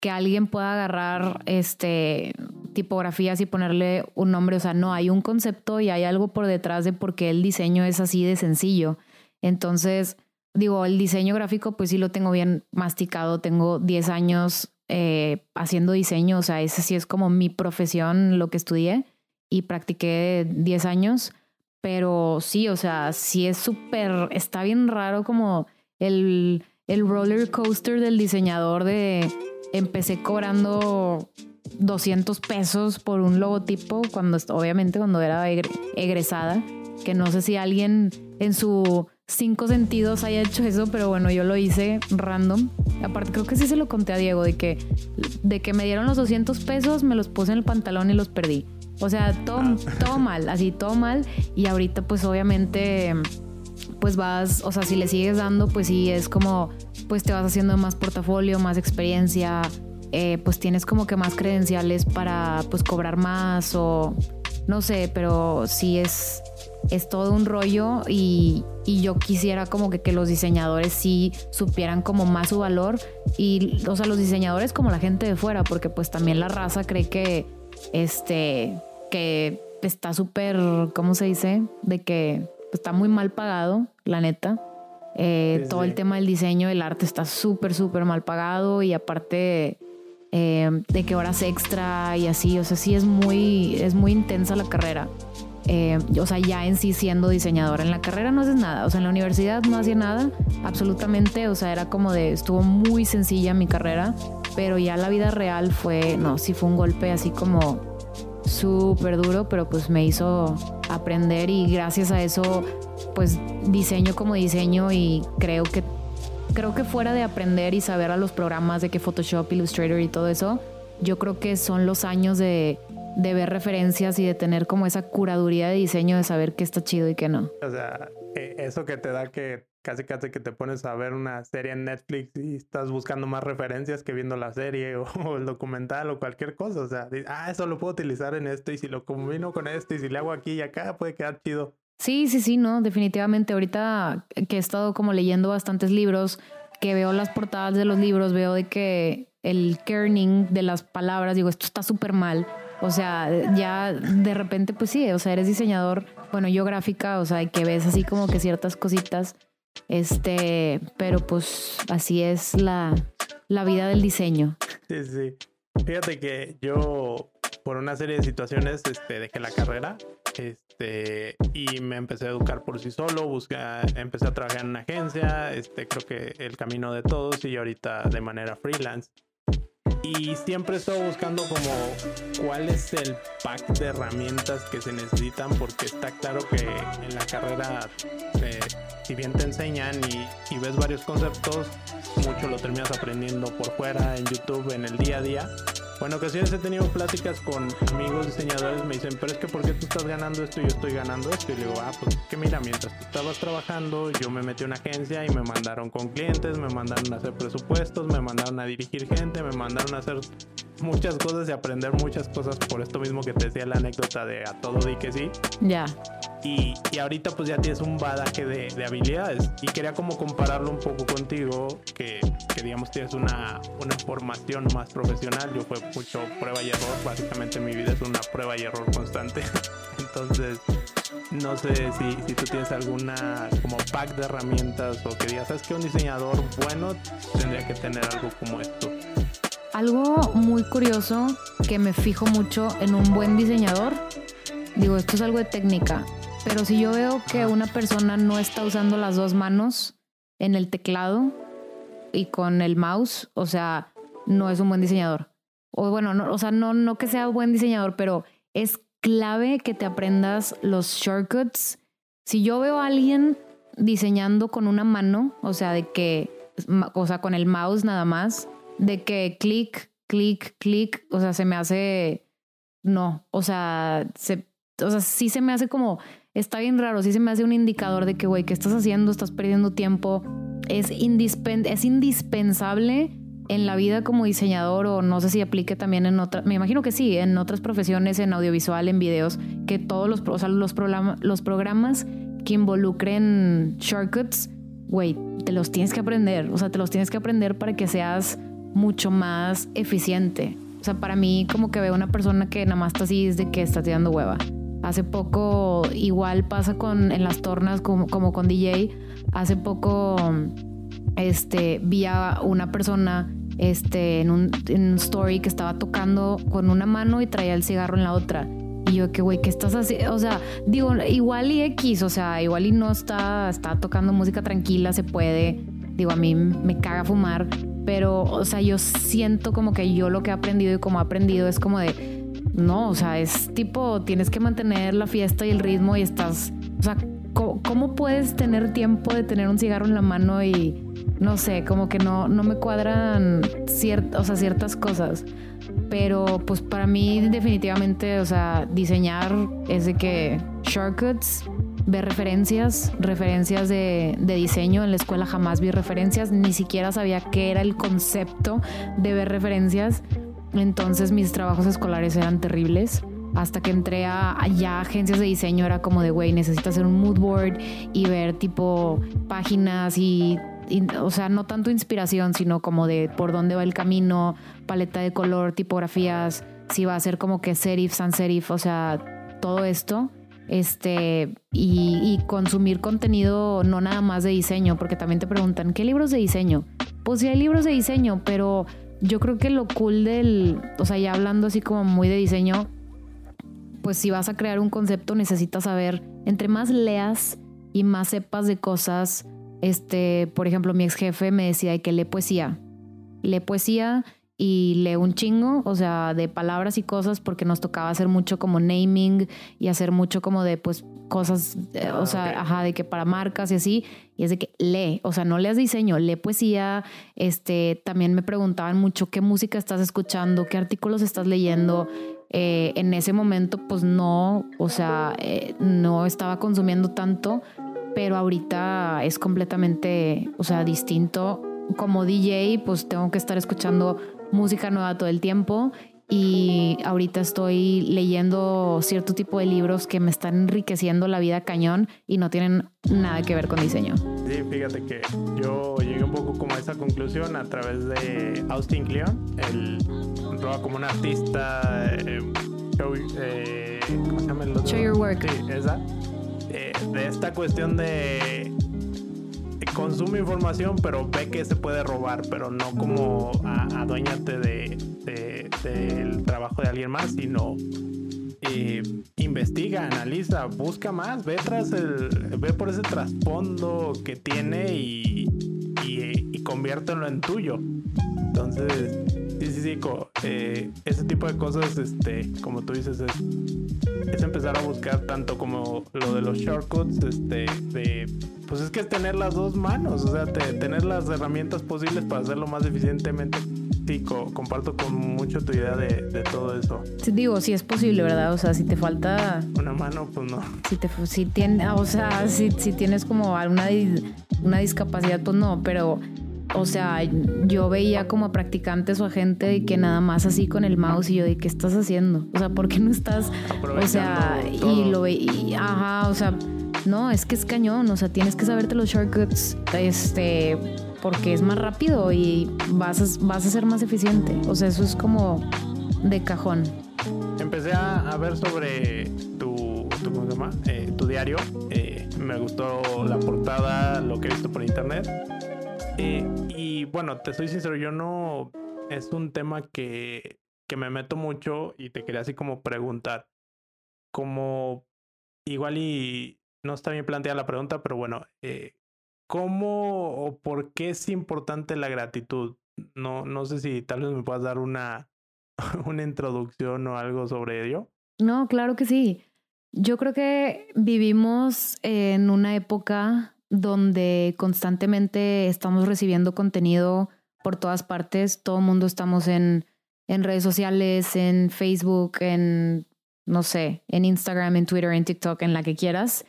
que alguien pueda agarrar este tipografías y ponerle un nombre, o sea, no, hay un concepto y hay algo por detrás de por qué el diseño es así de sencillo. Entonces, digo, el diseño gráfico pues sí lo tengo bien masticado, tengo 10 años eh, haciendo diseño, o sea, ese sí es como mi profesión, lo que estudié y practiqué 10 años, pero sí, o sea, sí es súper, está bien raro como el, el roller coaster del diseñador de empecé cobrando 200 pesos por un logotipo cuando obviamente cuando era egresada, que no sé si alguien en su cinco sentidos haya hecho eso, pero bueno, yo lo hice random. Aparte creo que sí se lo conté a Diego de que de que me dieron los 200 pesos, me los puse en el pantalón y los perdí. O sea, todo, ah. todo mal, así todo mal y ahorita pues obviamente pues vas, o sea, si le sigues dando, pues sí es como pues te vas haciendo más portafolio, más experiencia, eh, pues tienes como que más credenciales para pues cobrar más o no sé, pero sí es, es todo un rollo y, y yo quisiera como que, que, los diseñadores sí supieran como más su valor y, o sea, los diseñadores como la gente de fuera, porque pues también la raza cree que, este, que está súper, ¿cómo se dice? De que está muy mal pagado, la neta. Eh, todo el tema del diseño, el arte está súper, súper mal pagado y aparte eh, de que horas extra y así, o sea, sí es muy, es muy intensa la carrera. Eh, o sea, ya en sí siendo diseñadora. En la carrera no haces nada, o sea, en la universidad no hacía nada, absolutamente, o sea, era como de, estuvo muy sencilla mi carrera, pero ya la vida real fue, no, sí fue un golpe así como súper duro, pero pues me hizo aprender y gracias a eso pues diseño como diseño y creo que creo que fuera de aprender y saber a los programas de que Photoshop, Illustrator y todo eso, yo creo que son los años de, de ver referencias y de tener como esa curaduría de diseño de saber qué está chido y qué no. O sea, e, eso que te da que casi casi que te pones a ver una serie en Netflix y estás buscando más referencias que viendo la serie [LAUGHS] o, el documental o cualquier cosa. O sea, ah, eso lo puedo utilizar en esto y si lo combino con esto y si le hago aquí y acá puede quedar chido. Sí, sí, sí, no, definitivamente. Ahorita que he estado como leyendo bastantes libros, que veo las portadas de los libros, veo de que el kerning de las palabras, digo, esto está súper mal. O sea, ya de repente, pues sí, o sea, eres diseñador, bueno, yo gráfica, o sea, que ves así como que ciertas cositas este, pero pues así es la, la vida del diseño. Sí, sí. Fíjate que yo, por una serie de situaciones, este, dejé la carrera este, y me empecé a educar por sí solo, busqué, empecé a trabajar en una agencia, este, creo que el camino de todos y ahorita de manera freelance. Y siempre estoy buscando como cuál es el pack de herramientas que se necesitan porque está claro que en la carrera eh, si bien te enseñan y, y, ves varios conceptos, mucho lo terminas aprendiendo por fuera, en YouTube, en el día a día. Bueno, ocasiones he tenido pláticas con amigos diseñadores, me dicen, pero es que ¿por qué tú estás ganando esto y yo estoy ganando esto? Y le digo, ah, pues que mira, mientras tú estabas trabajando, yo me metí a una agencia y me mandaron con clientes, me mandaron a hacer presupuestos, me mandaron a dirigir gente, me mandaron a hacer muchas cosas y aprender muchas cosas por esto mismo que te decía la anécdota de a todo di que sí. Ya. Y, ahorita pues ya tienes un badaje de, de, habilidades. Y quería como compararlo un poco contigo, que, que, digamos tienes una, una formación más profesional. Yo fue mucho prueba y error. Básicamente mi vida es una prueba y error constante. [LAUGHS] Entonces, no sé si, si tú tienes alguna como pack de herramientas o que digas, ¿sabes que un diseñador bueno tendría que tener algo como esto? Algo muy curioso que me fijo mucho en un buen diseñador, digo, esto es algo de técnica, pero si yo veo que una persona no está usando las dos manos en el teclado y con el mouse, o sea, no es un buen diseñador. O bueno, no, o sea, no, no que sea buen diseñador, pero es clave que te aprendas los shortcuts. Si yo veo a alguien diseñando con una mano, o sea, de que, o sea, con el mouse nada más, de que clic, clic, clic, o sea, se me hace, no, o sea, se, o sea, sí se me hace como, está bien raro, sí se me hace un indicador de que, güey, ¿qué estás haciendo? Estás perdiendo tiempo. Es, es indispensable en la vida como diseñador o no sé si aplique también en otras, me imagino que sí, en otras profesiones, en audiovisual, en videos, que todos los, o sea, los, los programas que involucren shortcuts, güey, te los tienes que aprender, o sea, te los tienes que aprender para que seas mucho más eficiente. O sea, para mí como que veo una persona que nada más está así desde que está tirando hueva. Hace poco, igual pasa con en las tornas como, como con DJ. Hace poco este, vi a una persona este, en, un, en un story que estaba tocando con una mano y traía el cigarro en la otra. Y yo, que güey, ¿qué estás haciendo? O sea, digo, igual y X, o sea, igual y no está, está tocando música tranquila, se puede. Digo, a mí me caga fumar, pero, o sea, yo siento como que yo lo que he aprendido y como he aprendido es como de, no, o sea, es tipo, tienes que mantener la fiesta y el ritmo y estás, o sea, ¿cómo, puedes tener tiempo de tener un cigarro en la mano y, no sé, como que no, no me cuadran o sea, ciertas cosas? Pero pues para mí definitivamente, o sea, diseñar es de que shortcuts, ver referencias, referencias de, de, diseño. En la escuela jamás vi referencias, ni siquiera sabía qué era el concepto de ver referencias. Entonces mis trabajos escolares eran terribles. Hasta que entré a, ya agencias de diseño era como de, güey, necesitas hacer un mood board y ver tipo páginas y, o sea, no tanto inspiración, sino como de por dónde va el camino, paleta de color, tipografías, si va a ser como que serif, sans serif, o sea, todo esto. Este, y, y consumir contenido no nada más de diseño, porque también te preguntan, ¿qué libros de diseño? Pues sí hay libros de diseño, pero yo creo que lo cool del, o sea, ya hablando así como muy de diseño, pues si vas a crear un concepto necesitas saber, entre más leas y más sepas de cosas, este, por ejemplo, mi ex jefe me decía que lee poesía, lee poesía y lee un chingo, o sea, de palabras y cosas, porque nos tocaba hacer mucho como naming y hacer mucho como de, pues, cosas, eh, o ah, sea, ajá, de que para marcas y así, y es de que lee, o sea, no leas diseño, lee poesía, este, también me preguntaban mucho qué música estás escuchando, qué artículos estás leyendo, eh, en ese momento, pues no, o sea, eh, no estaba consumiendo tanto, pero ahorita es completamente, o sea, distinto. Como DJ, pues tengo que estar escuchando música nueva todo el tiempo y ahorita estoy leyendo cierto tipo de libros que me están enriqueciendo la vida cañón y no tienen nada que ver con diseño. Sí, fíjate que yo llegué un poco como a esa conclusión a través de Austin Kleon, el como un artista eh, eh, ¿cómo se llama el Show your work. Sí, esa. Eh, de esta cuestión de consume información, pero ve que se puede robar, pero no como adueñate de, del trabajo de alguien más, sino eh, investiga, analiza, busca más, ve tras el, ve por ese trasfondo que tiene y, y conviértelo en tuyo. Entonces, sí, sí, sí, eh, ese tipo de cosas, este, como tú dices, es, es empezar a buscar tanto como lo de los shortcuts, este, de pues es que es tener las dos manos, o sea, tener las herramientas posibles para hacerlo más eficientemente. Sí, comparto con mucho tu idea de, todo eso. Sí, digo, si es posible, ¿verdad? O sea, si te falta... Una mano, pues no. Si, te, si, tiene, o sea, si, si tienes como alguna una discapacidad, pues no, pero... O sea, yo veía como a practicantes o a gente que nada más así con el mouse y yo de qué estás haciendo. O sea, ¿por qué no estás? O sea, y lo veía, ajá, o sea, no, es que es cañón, o sea, tienes que saberte los shortcuts, este, porque es más rápido y vas a, vas a ser más eficiente. O sea, eso es como de cajón. Empecé a, ver sobre tu, tu, ¿cómo se llama? Eh, tu diario. Eh, me gustó la portada, lo que he visto por internet. Eh, y bueno, te soy sincero, yo no... Es un tema que, que me meto mucho y te quería así como preguntar. Como igual y no está bien planteada la pregunta, pero bueno, eh, ¿cómo o por qué es importante la gratitud? No, no sé si tal vez me puedas dar una, [LAUGHS] una introducción o algo sobre ello. No, claro que sí. Yo creo que vivimos en una época donde constantemente estamos recibiendo contenido por todas partes. Todo el mundo estamos en, en redes sociales, en Facebook, en, no sé, en Instagram, en Twitter, en TikTok, en la que quieras.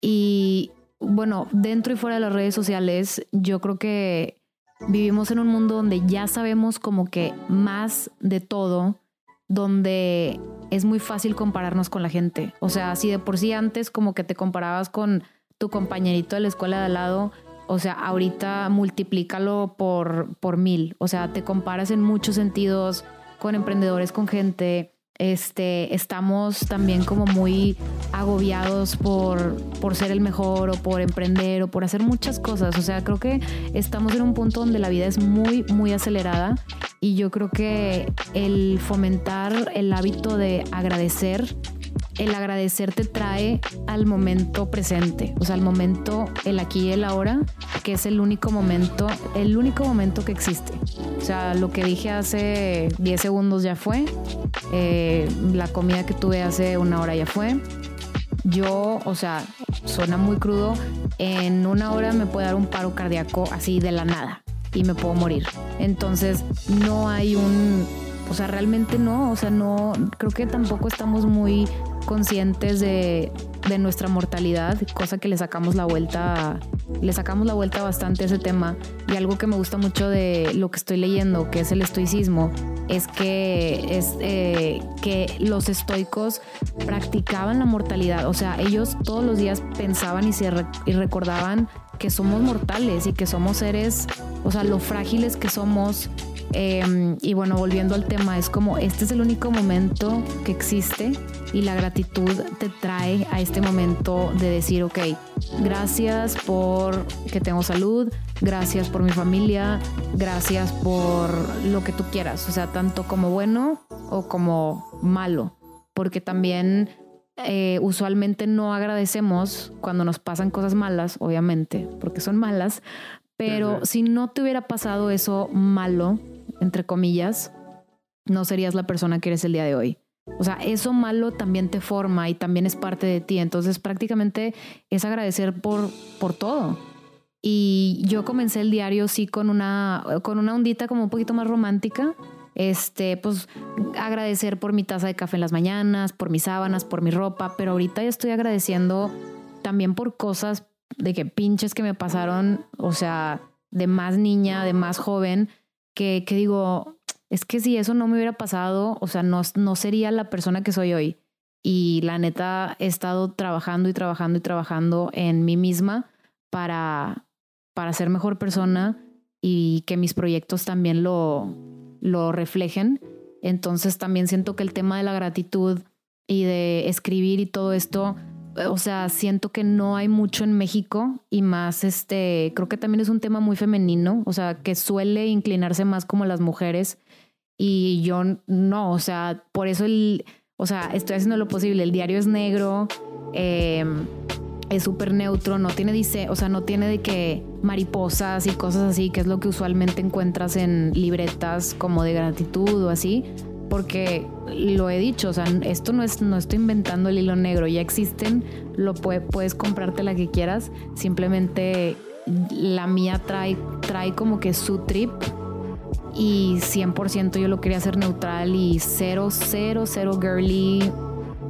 Y bueno, dentro y fuera de las redes sociales, yo creo que vivimos en un mundo donde ya sabemos como que más de todo, donde es muy fácil compararnos con la gente. O sea, si de por sí antes como que te comparabas con tu compañerito de la escuela de al lado, o sea, ahorita multiplícalo por, por mil. O sea, te comparas en muchos sentidos con emprendedores, con gente, este, estamos también como muy agobiados por, por ser el mejor o por emprender o por hacer muchas cosas. O sea, creo que estamos en un punto donde la vida es muy, muy acelerada y yo creo que el fomentar el hábito de agradecer el agradecer te trae al momento presente, o sea, al momento, el aquí y el ahora, que es el único momento, el único momento que existe. O sea, lo que dije hace 10 segundos ya fue, eh, la comida que tuve hace una hora ya fue. Yo, o sea, suena muy crudo, en una hora me puede dar un paro cardíaco así de la nada y me puedo morir. Entonces, no hay un o sea, realmente no, o sea, no, creo que tampoco estamos muy conscientes de, nuestra mortalidad, cosa que le sacamos la vuelta, le sacamos la vuelta bastante a ese tema. Y algo que me gusta mucho de lo que estoy leyendo, que es el estoicismo, es que, es, eh, que los estoicos practicaban la mortalidad. O sea, ellos todos los días pensaban y, se y recordaban que somos mortales y que somos seres, o sea, lo frágiles que somos Em, y bueno, volviendo al tema, es como este es el único momento que existe y la gratitud te trae a este momento de decir, ok, gracias por que tengo salud, gracias por mi familia, gracias por lo que tú quieras, o sea, tanto como bueno o como malo, porque también eh, usualmente no agradecemos cuando nos pasan cosas malas, obviamente, porque son malas, pero si no te hubiera pasado eso malo, entre comillas, no serías la persona que eres el día de hoy. O sea, eso malo también te forma y también es parte de ti. Entonces, prácticamente es agradecer por, por todo. Y yo comencé el diario sí con una, con una ondita como un poquito más romántica. Este, pues agradecer por mi taza de café en las mañanas, por mis sábanas, por mi ropa, pero ahorita ya estoy agradeciendo también por cosas de que pinches que me pasaron, o sea, de más niña, de más joven, que, digo, es que si eso no me hubiera pasado, o sea, no, no sería la persona que soy hoy. Y la neta, he estado trabajando y trabajando y trabajando en mí misma para, para ser mejor persona y que mis proyectos también lo, lo reflejen. Entonces también siento que el tema de la gratitud y de escribir y todo esto o sea, siento que no hay mucho en México y más, este, creo que también es un tema muy femenino, o sea, que suele inclinarse más como las mujeres y yo no, o sea, por eso el, o sea, estoy haciendo lo posible, el diario es negro, em, es súper neutro, no tiene, dice, o sea, no tiene de que mariposas y cosas así, que es lo que usualmente encuentras en libretas como de gratitud o así porque lo he dicho, o sea, esto no es, no estoy inventando el hilo negro, ya existen, lo puedes comprarte la que quieras, simplemente la mía trae, trae como que su trip y 100% yo lo quería hacer neutral y cero, cero, cero girly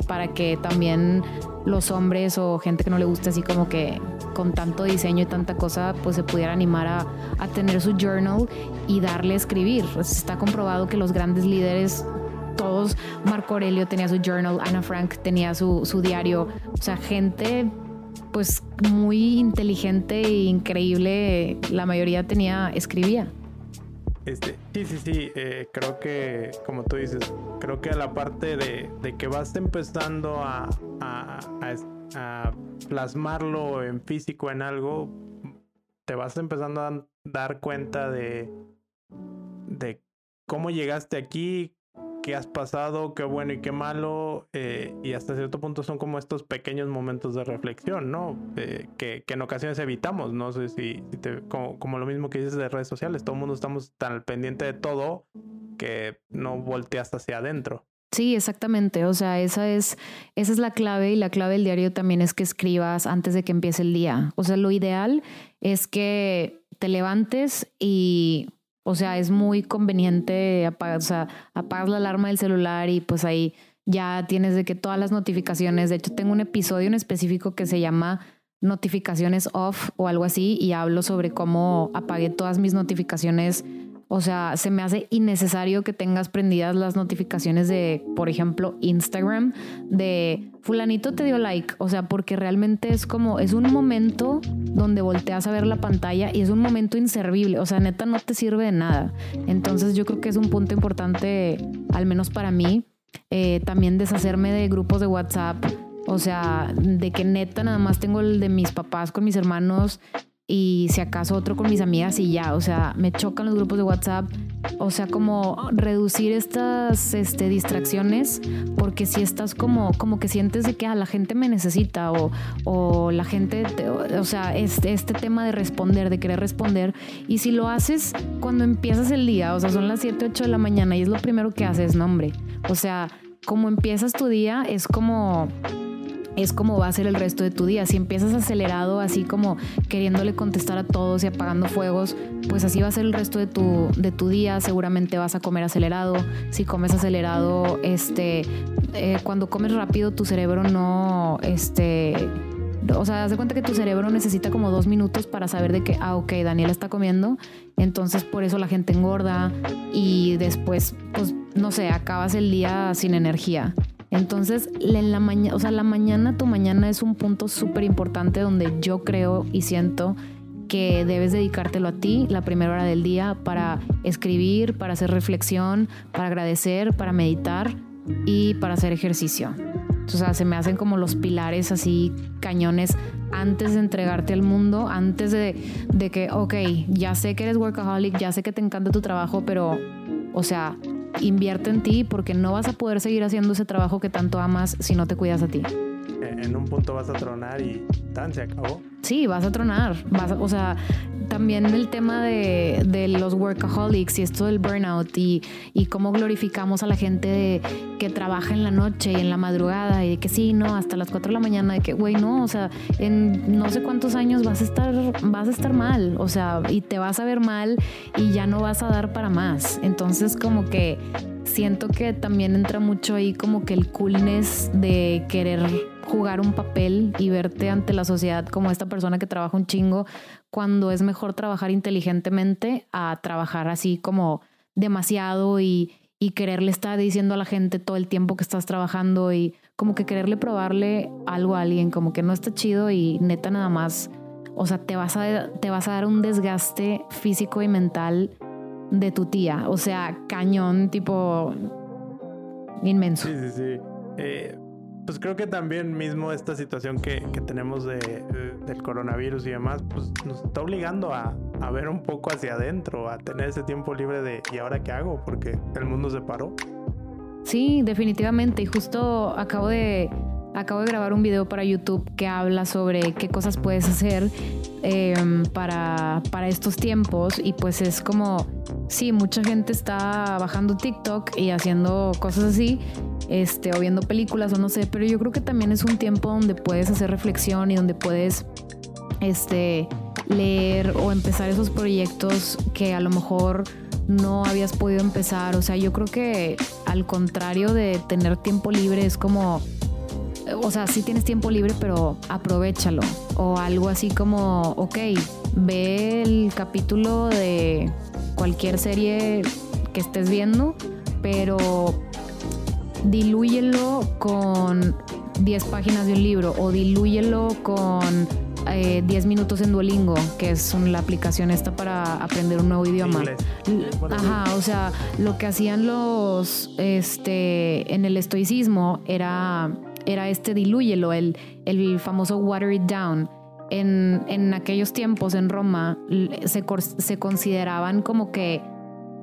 para que también los hombres o gente que no le guste así como que con tanto diseño y tanta cosa, pues se pudiera animar a, a tener su journal y darle a escribir. Pues está comprobado que los grandes líderes todos, Marco Aurelio tenía su journal, Ana Frank tenía su, su diario, o sea, gente pues muy inteligente e increíble, la mayoría tenía, escribía. Este, sí, sí, sí, eh, creo que, como tú dices, creo que a la parte de, que vas empezando a, plasmarlo en físico en algo, te vas empezando a dar cuenta de, de cómo llegaste aquí, qué has pasado, qué bueno y qué malo, eh, y hasta cierto punto son como estos pequeños momentos de reflexión, ¿no? Eh, que, en ocasiones evitamos, no sé si, como, lo mismo que dices de redes sociales, todo el mundo estamos tan pendiente de todo que no volteas hacia adentro. Sí, exactamente. O sea, esa es, esa es la clave y la clave del diario también es que escribas antes de que empiece el día. O sea, lo ideal es que te levantes y o sea, es muy conveniente apagar, o sea, apagas la alarma del celular y pues ahí ya tienes de que todas las notificaciones, de hecho tengo un episodio en específico que se llama notificaciones off o algo así y hablo sobre cómo apagué todas mis notificaciones o sea, se me hace innecesario que tengas prendidas las notificaciones de, por ejemplo, Instagram, de fulanito te dio like. O sea, porque realmente es como, es un momento donde volteas a ver la pantalla y es un momento inservible. O sea, neta no te sirve de nada. Entonces yo creo que es un punto importante, al menos para mí, eh, también deshacerme de grupos de WhatsApp. O sea, de que neta nada más tengo el de mis papás con mis hermanos y si acaso otro con mis amigas y ya, o sea, me chocan los grupos de WhatsApp, o sea, como reducir estas este, distracciones, porque si estás como, como que sientes de que ah, la gente me necesita o, o la gente, o sea, este, este tema de responder, de querer responder, y si lo haces cuando empiezas el día, o sea, son las 7, 8 de la mañana y es lo primero que haces, no hombre, o sea, como empiezas tu día es como es como va a ser el resto de tu día. Si empiezas acelerado, así como queriéndole contestar a todos y apagando fuegos, pues así va a ser el resto de tu, de tu día. Seguramente vas a comer acelerado. Si comes acelerado, este, eh, cuando comes rápido, tu cerebro no, este, o sea, haz de cuenta que tu cerebro necesita como dos minutos para saber de que, ah, ok, Daniel está comiendo. Entonces, por eso la gente engorda y después, pues, no sé, acabas el día sin energía. Entonces, en la mañana, o sea, la mañana, tu mañana es un punto súper importante donde yo creo y siento que debes dedicártelo a ti la primera hora del día para escribir, para hacer reflexión, para agradecer, para meditar y para hacer ejercicio. O sea, se me hacen como los pilares así cañones antes de entregarte al mundo, antes de, de que, ok, ya sé que eres workaholic, ya sé que te encanta tu trabajo, pero, o sea, invierte en ti porque no vas a poder seguir haciendo ese trabajo que tanto amas si no te cuidas a ti. En un punto vas a tronar y tan se acabó. Sí, vas a tronar. Vas o sea, también el tema de, de, los workaholics y esto del burnout y, y cómo glorificamos a la gente que trabaja en la noche y en la madrugada y de que sí, no, hasta las 4 de la mañana, de que, güey, no, o sea, en no sé cuántos años vas a estar, vas a estar mal, o sea, y te vas a ver mal y ya no vas a dar para más. Entonces, como que siento que también entra mucho ahí como que el coolness de querer jugar un papel y verte ante la sociedad como esta persona que trabaja un chingo, cuando es mejor trabajar inteligentemente a trabajar así como demasiado y, y quererle estar diciendo a la gente todo el tiempo que estás trabajando y como que quererle probarle algo a alguien, como que no está chido y neta nada más, o sea, te vas a, te vas a dar un desgaste físico y mental de tu tía, o sea, cañón, tipo inmenso. Sí, sí, sí. Eh, pues creo que también mismo esta situación que, que tenemos de, del coronavirus y demás, pues nos está obligando a, a, ver un poco hacia adentro, a tener ese tiempo libre de ¿y ahora qué hago? Porque el mundo se paró. Sí, definitivamente. Y justo acabo de, acabo de grabar un video para YouTube que habla sobre qué cosas puedes hacer em, para, para estos tiempos. Y pues es como, sí, mucha gente está bajando TikTok y haciendo cosas así este, o viendo películas o no sé, pero yo creo que también es un tiempo donde puedes hacer reflexión y donde puedes este, leer o empezar esos proyectos que a lo mejor no habías podido empezar. O sea, yo creo que al contrario de tener tiempo libre es como, o sea, sí tienes tiempo libre, pero aprovechalo. O algo así como, ok, ve el capítulo de cualquier serie que estés viendo, pero dilúyelo con 10 páginas de un libro o dilúyelo con 10 eh, minutos en Duolingo, que es la aplicación esta para aprender un nuevo idioma. Ajá, o sea, lo que hacían los, este, en el estoicismo era, era este dilúyelo, el, el famoso water it down. En, en aquellos tiempos en Roma se, se consideraban como que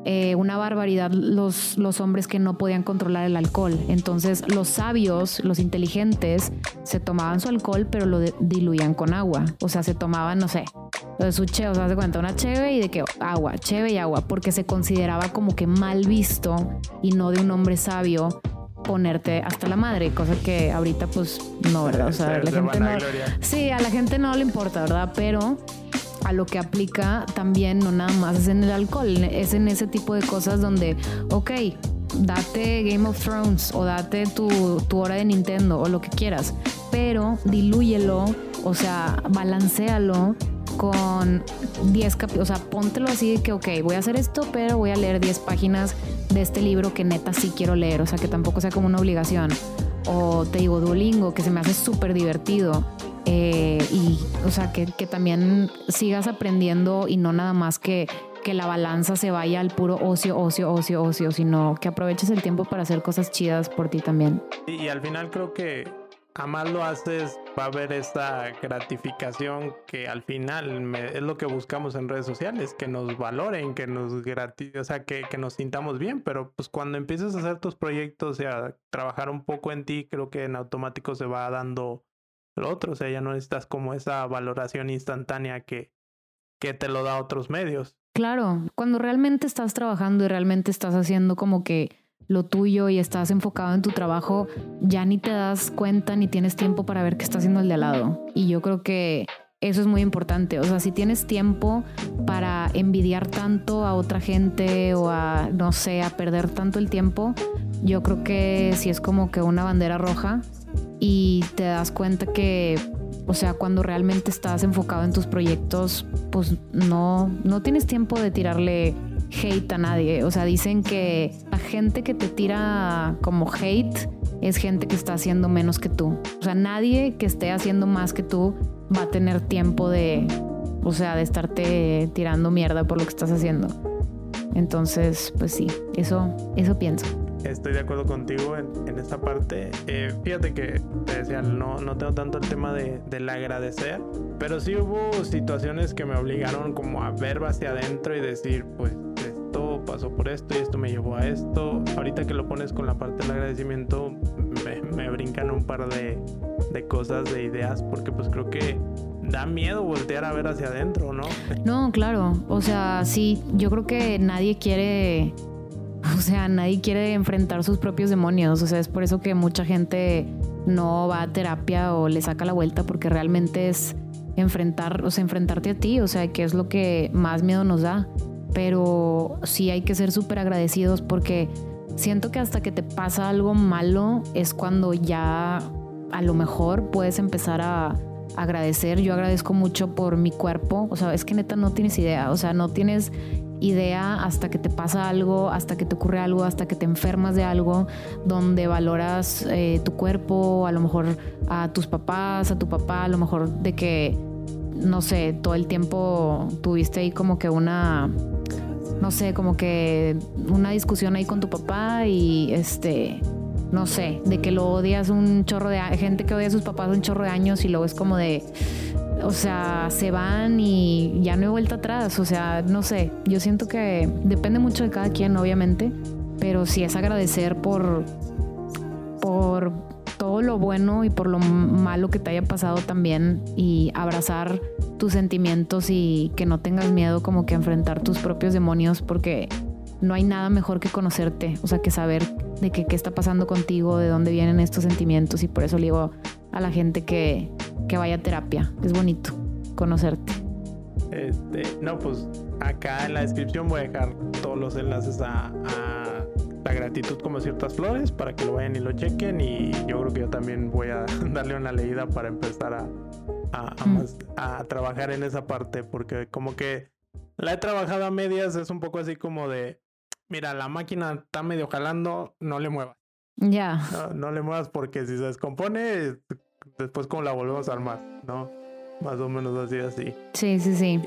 eh, una barbaridad los, los hombres que no podían controlar el alcohol. Entonces los sabios, los inteligentes, se tomaban su alcohol pero lo diluían con agua. O sea, se tomaban, no sé, su cheve, o sea, se cuenta una cheve y de que agua, cheve y agua, porque se consideraba como que mal visto y no de un hombre sabio ponerte hasta la madre, cosa que ahorita pues no, ¿verdad? O sea, la gente no... Sí, a la gente no le importa, ¿verdad? Pero a lo que aplica también, no nada más es en el alcohol, es en ese tipo de cosas donde, ok, date Game of Thrones o date tu, tu hora de Nintendo o lo que quieras, pero dilúyelo, o sea, balancealo con 10 capítulos, o sea, póntelo así de que, ok, voy a hacer esto, pero voy a leer 10 páginas de este libro que neta sí quiero leer, o sea, que tampoco sea como una obligación. O te digo Duolingo, que se me hace súper divertido eh, y, o sea, que, también sigas aprendiendo y no nada más que, que la balanza se vaya al puro ocio, ocio, ocio, ocio, sino que aproveches el tiempo para hacer cosas chidas por ti también. Y, al final creo que a más lo haces, va a haber esta gratificación que al final es lo que buscamos en redes sociales, que nos valoren, que nos gratis, o sea, que, que, nos sintamos bien, pero pues cuando empieces a hacer tus proyectos y a trabajar un poco en ti, creo que en automático se va dando lo otro. O sea, ya no necesitas como esa valoración instantánea que, que te lo da otros medios. Claro, cuando realmente estás trabajando y realmente estás haciendo como que lo tuyo y estás enfocado en tu trabajo, ya ni te das cuenta ni tienes tiempo para ver qué está haciendo el de al lado. Y yo creo que eso es muy importante. O sea, si tienes tiempo para envidiar tanto a otra gente o a, no sé, a perder tanto el tiempo, yo creo que si es como que una bandera roja y te das cuenta que, o sea, cuando realmente estás enfocado en tus proyectos, pues no, no tienes tiempo de tirarle hate a nadie. O sea, dicen que la gente que te tira como hate es gente que está haciendo menos que tú. O sea, nadie que esté haciendo más que tú va a tener tiempo de, o sea, de estarte tirando mierda por lo que estás haciendo. Entonces, pues sí, eso, eso pienso. Estoy de acuerdo contigo en, esta parte. Eh, fíjate que te decía, no, no tengo tanto el tema de, del agradecer, pero sí hubo situaciones que me obligaron como a ver hacia adentro y decir, pues pasó por esto y esto me llevó a esto. Ahorita que lo pones con la parte del agradecimiento, me, brincan un par de, de cosas, de ideas, porque pues creo que da miedo voltear a ver hacia adentro, ¿no? No, claro. O sea, sí, yo creo que nadie quiere [LAUGHS] O sea, nadie quiere enfrentar sus propios demonios. O sea, es por eso que mucha gente no va a terapia o le saca la vuelta porque realmente es enfrentar, o sea, enfrentarte a ti, o sea, que es lo que más miedo nos da. Pero sí hay que ser súper agradecidos porque siento que hasta que te pasa algo malo es cuando ya a lo mejor puedes empezar a agradecer. Yo agradezco mucho por mi cuerpo, o sea, es que neta no tienes idea, o sea, no tienes idea hasta que te pasa algo, hasta que te ocurre algo, hasta que te enfermas de algo, donde valoras eh, tu cuerpo, a lo mejor a tus papás, a tu papá, a lo mejor de que, no sé, todo el tiempo tuviste ahí como que una, no sé, como que una discusión ahí con tu papá y este no sé, de que lo odias un chorro de gente que odia a sus papás un chorro de años y luego es como de o sea, se van y ya no hay vuelta atrás. O sea, no sé, yo siento que depende mucho de cada quien, obviamente, pero sí es agradecer por, por todo lo bueno y por lo malo que te haya pasado también y abrazar tus sentimientos y que no tengas miedo como que enfrentar tus propios demonios porque no hay nada mejor que conocerte, o sea, que saber de qué está pasando contigo, de dónde vienen estos sentimientos y por eso le digo a la gente que, que vaya a terapia. Es bonito conocerte. Este, no, pues acá en la descripción voy a dejar todos los enlaces a, la gratitud como ciertas flores para que lo vayan y lo chequen y yo creo que yo también voy a [LAUGHS] darle una leída para empezar a, a, trabajar en esa parte porque como que la he trabajado a medias es un poco así como de mira la máquina está medio jalando no le muevas ya no, no le muevas porque si se descompone después como la volvemos a armar, ¿no? Más o menos así, así. Sí, sí, sí.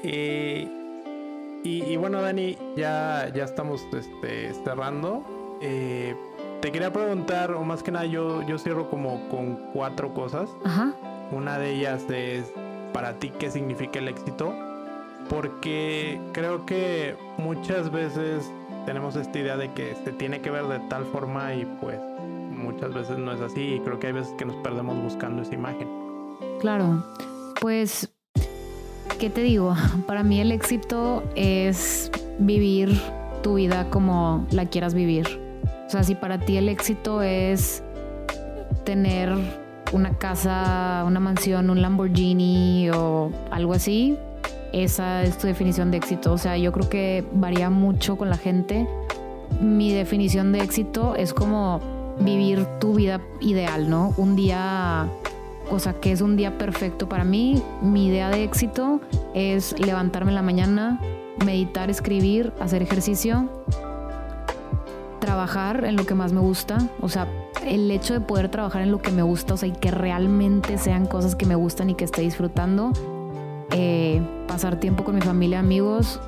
Y, bueno, Dani, ya, ya estamos este, cerrando. Eh, te quería preguntar, o más que nada, yo, yo cierro como con cuatro cosas. Ajá. Una de ellas es para ti qué significa el éxito. Porque creo que muchas veces tenemos esta idea de que se tiene que ver de tal forma y pues muchas veces no es así y creo que hay veces que nos perdemos buscando esa imagen. Claro, pues, ¿qué te digo? [LAUGHS] Para mí el éxito es vivir tu vida como la quieras vivir. O sea, si para ti el éxito es tener una casa, una mansión, un Lamborghini o algo así, esa es tu definición de éxito. O sea, yo creo que varía mucho con la gente. Mi definición de éxito es como vivir tu vida ideal, ¿no? Un día, o sea, que es un día perfecto para mí. Mi idea de éxito es levantarme en la mañana, meditar, escribir, hacer ejercicio, trabajar en lo que más me gusta. O sea, el hecho de poder trabajar en lo que me gusta, o sea, y que realmente sean cosas que me gustan y que esté disfrutando. Eh, pasar tiempo con mi familia, amigos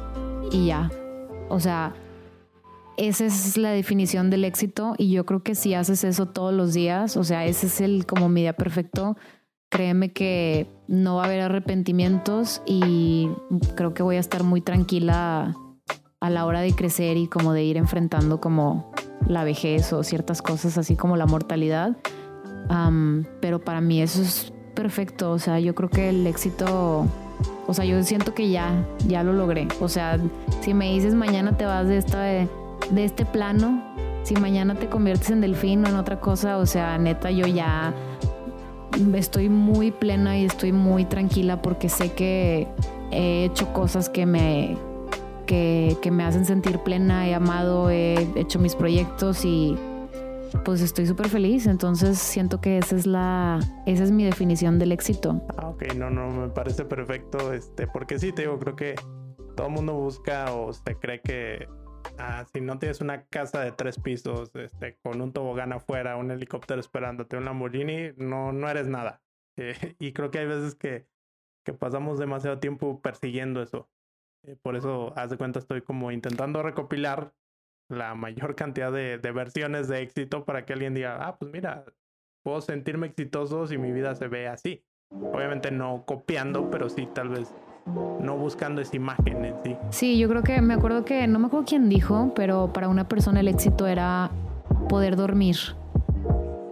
y ya. O sea, esa es la definición del éxito y yo creo que si haces eso todos los días, o sea, ese es el como mi día perfecto, créeme que no va a haber arrepentimientos y creo que voy a estar muy tranquila a la hora de crecer y como de ir enfrentando como la vejez o ciertas cosas así como la mortalidad. pero para mí eso es perfecto, o sea, yo creo que el éxito o sea, yo siento que ya, ya lo logré. O sea, si me dices mañana te vas de esta de este plano, si mañana te conviertes en delfín o en otra cosa, o sea, neta, yo ya estoy muy plena y estoy muy tranquila porque sé que he hecho cosas que me, que, me hacen sentir plena, he amado, he hecho mis proyectos y pues estoy súper feliz. Entonces siento que esa es la, esa es mi definición del éxito. Ah, ok, no, no, me parece perfecto, este, porque sí, te digo, creo que todo el mundo busca o se cree que Ah, si no tienes una casa de tres pisos, este, con un tobogán afuera, un helicóptero esperándote, un Lamborghini, no, no eres nada. [LAUGHS] Y creo que hay veces que, que pasamos demasiado tiempo persiguiendo eso. Eh, por eso, haz de cuenta, estoy como intentando recopilar la mayor [LAUGHS] cantidad de, de, versiones de éxito para que alguien diga, ah, pues mira, puedo sentirme exitoso si mi vida se ve así. Obviamente no copiando, pero sí tal vez no buscando esa imagen en sí. Sí, yo creo que me acuerdo que, no me acuerdo quién dijo, pero para una persona el éxito era poder dormir.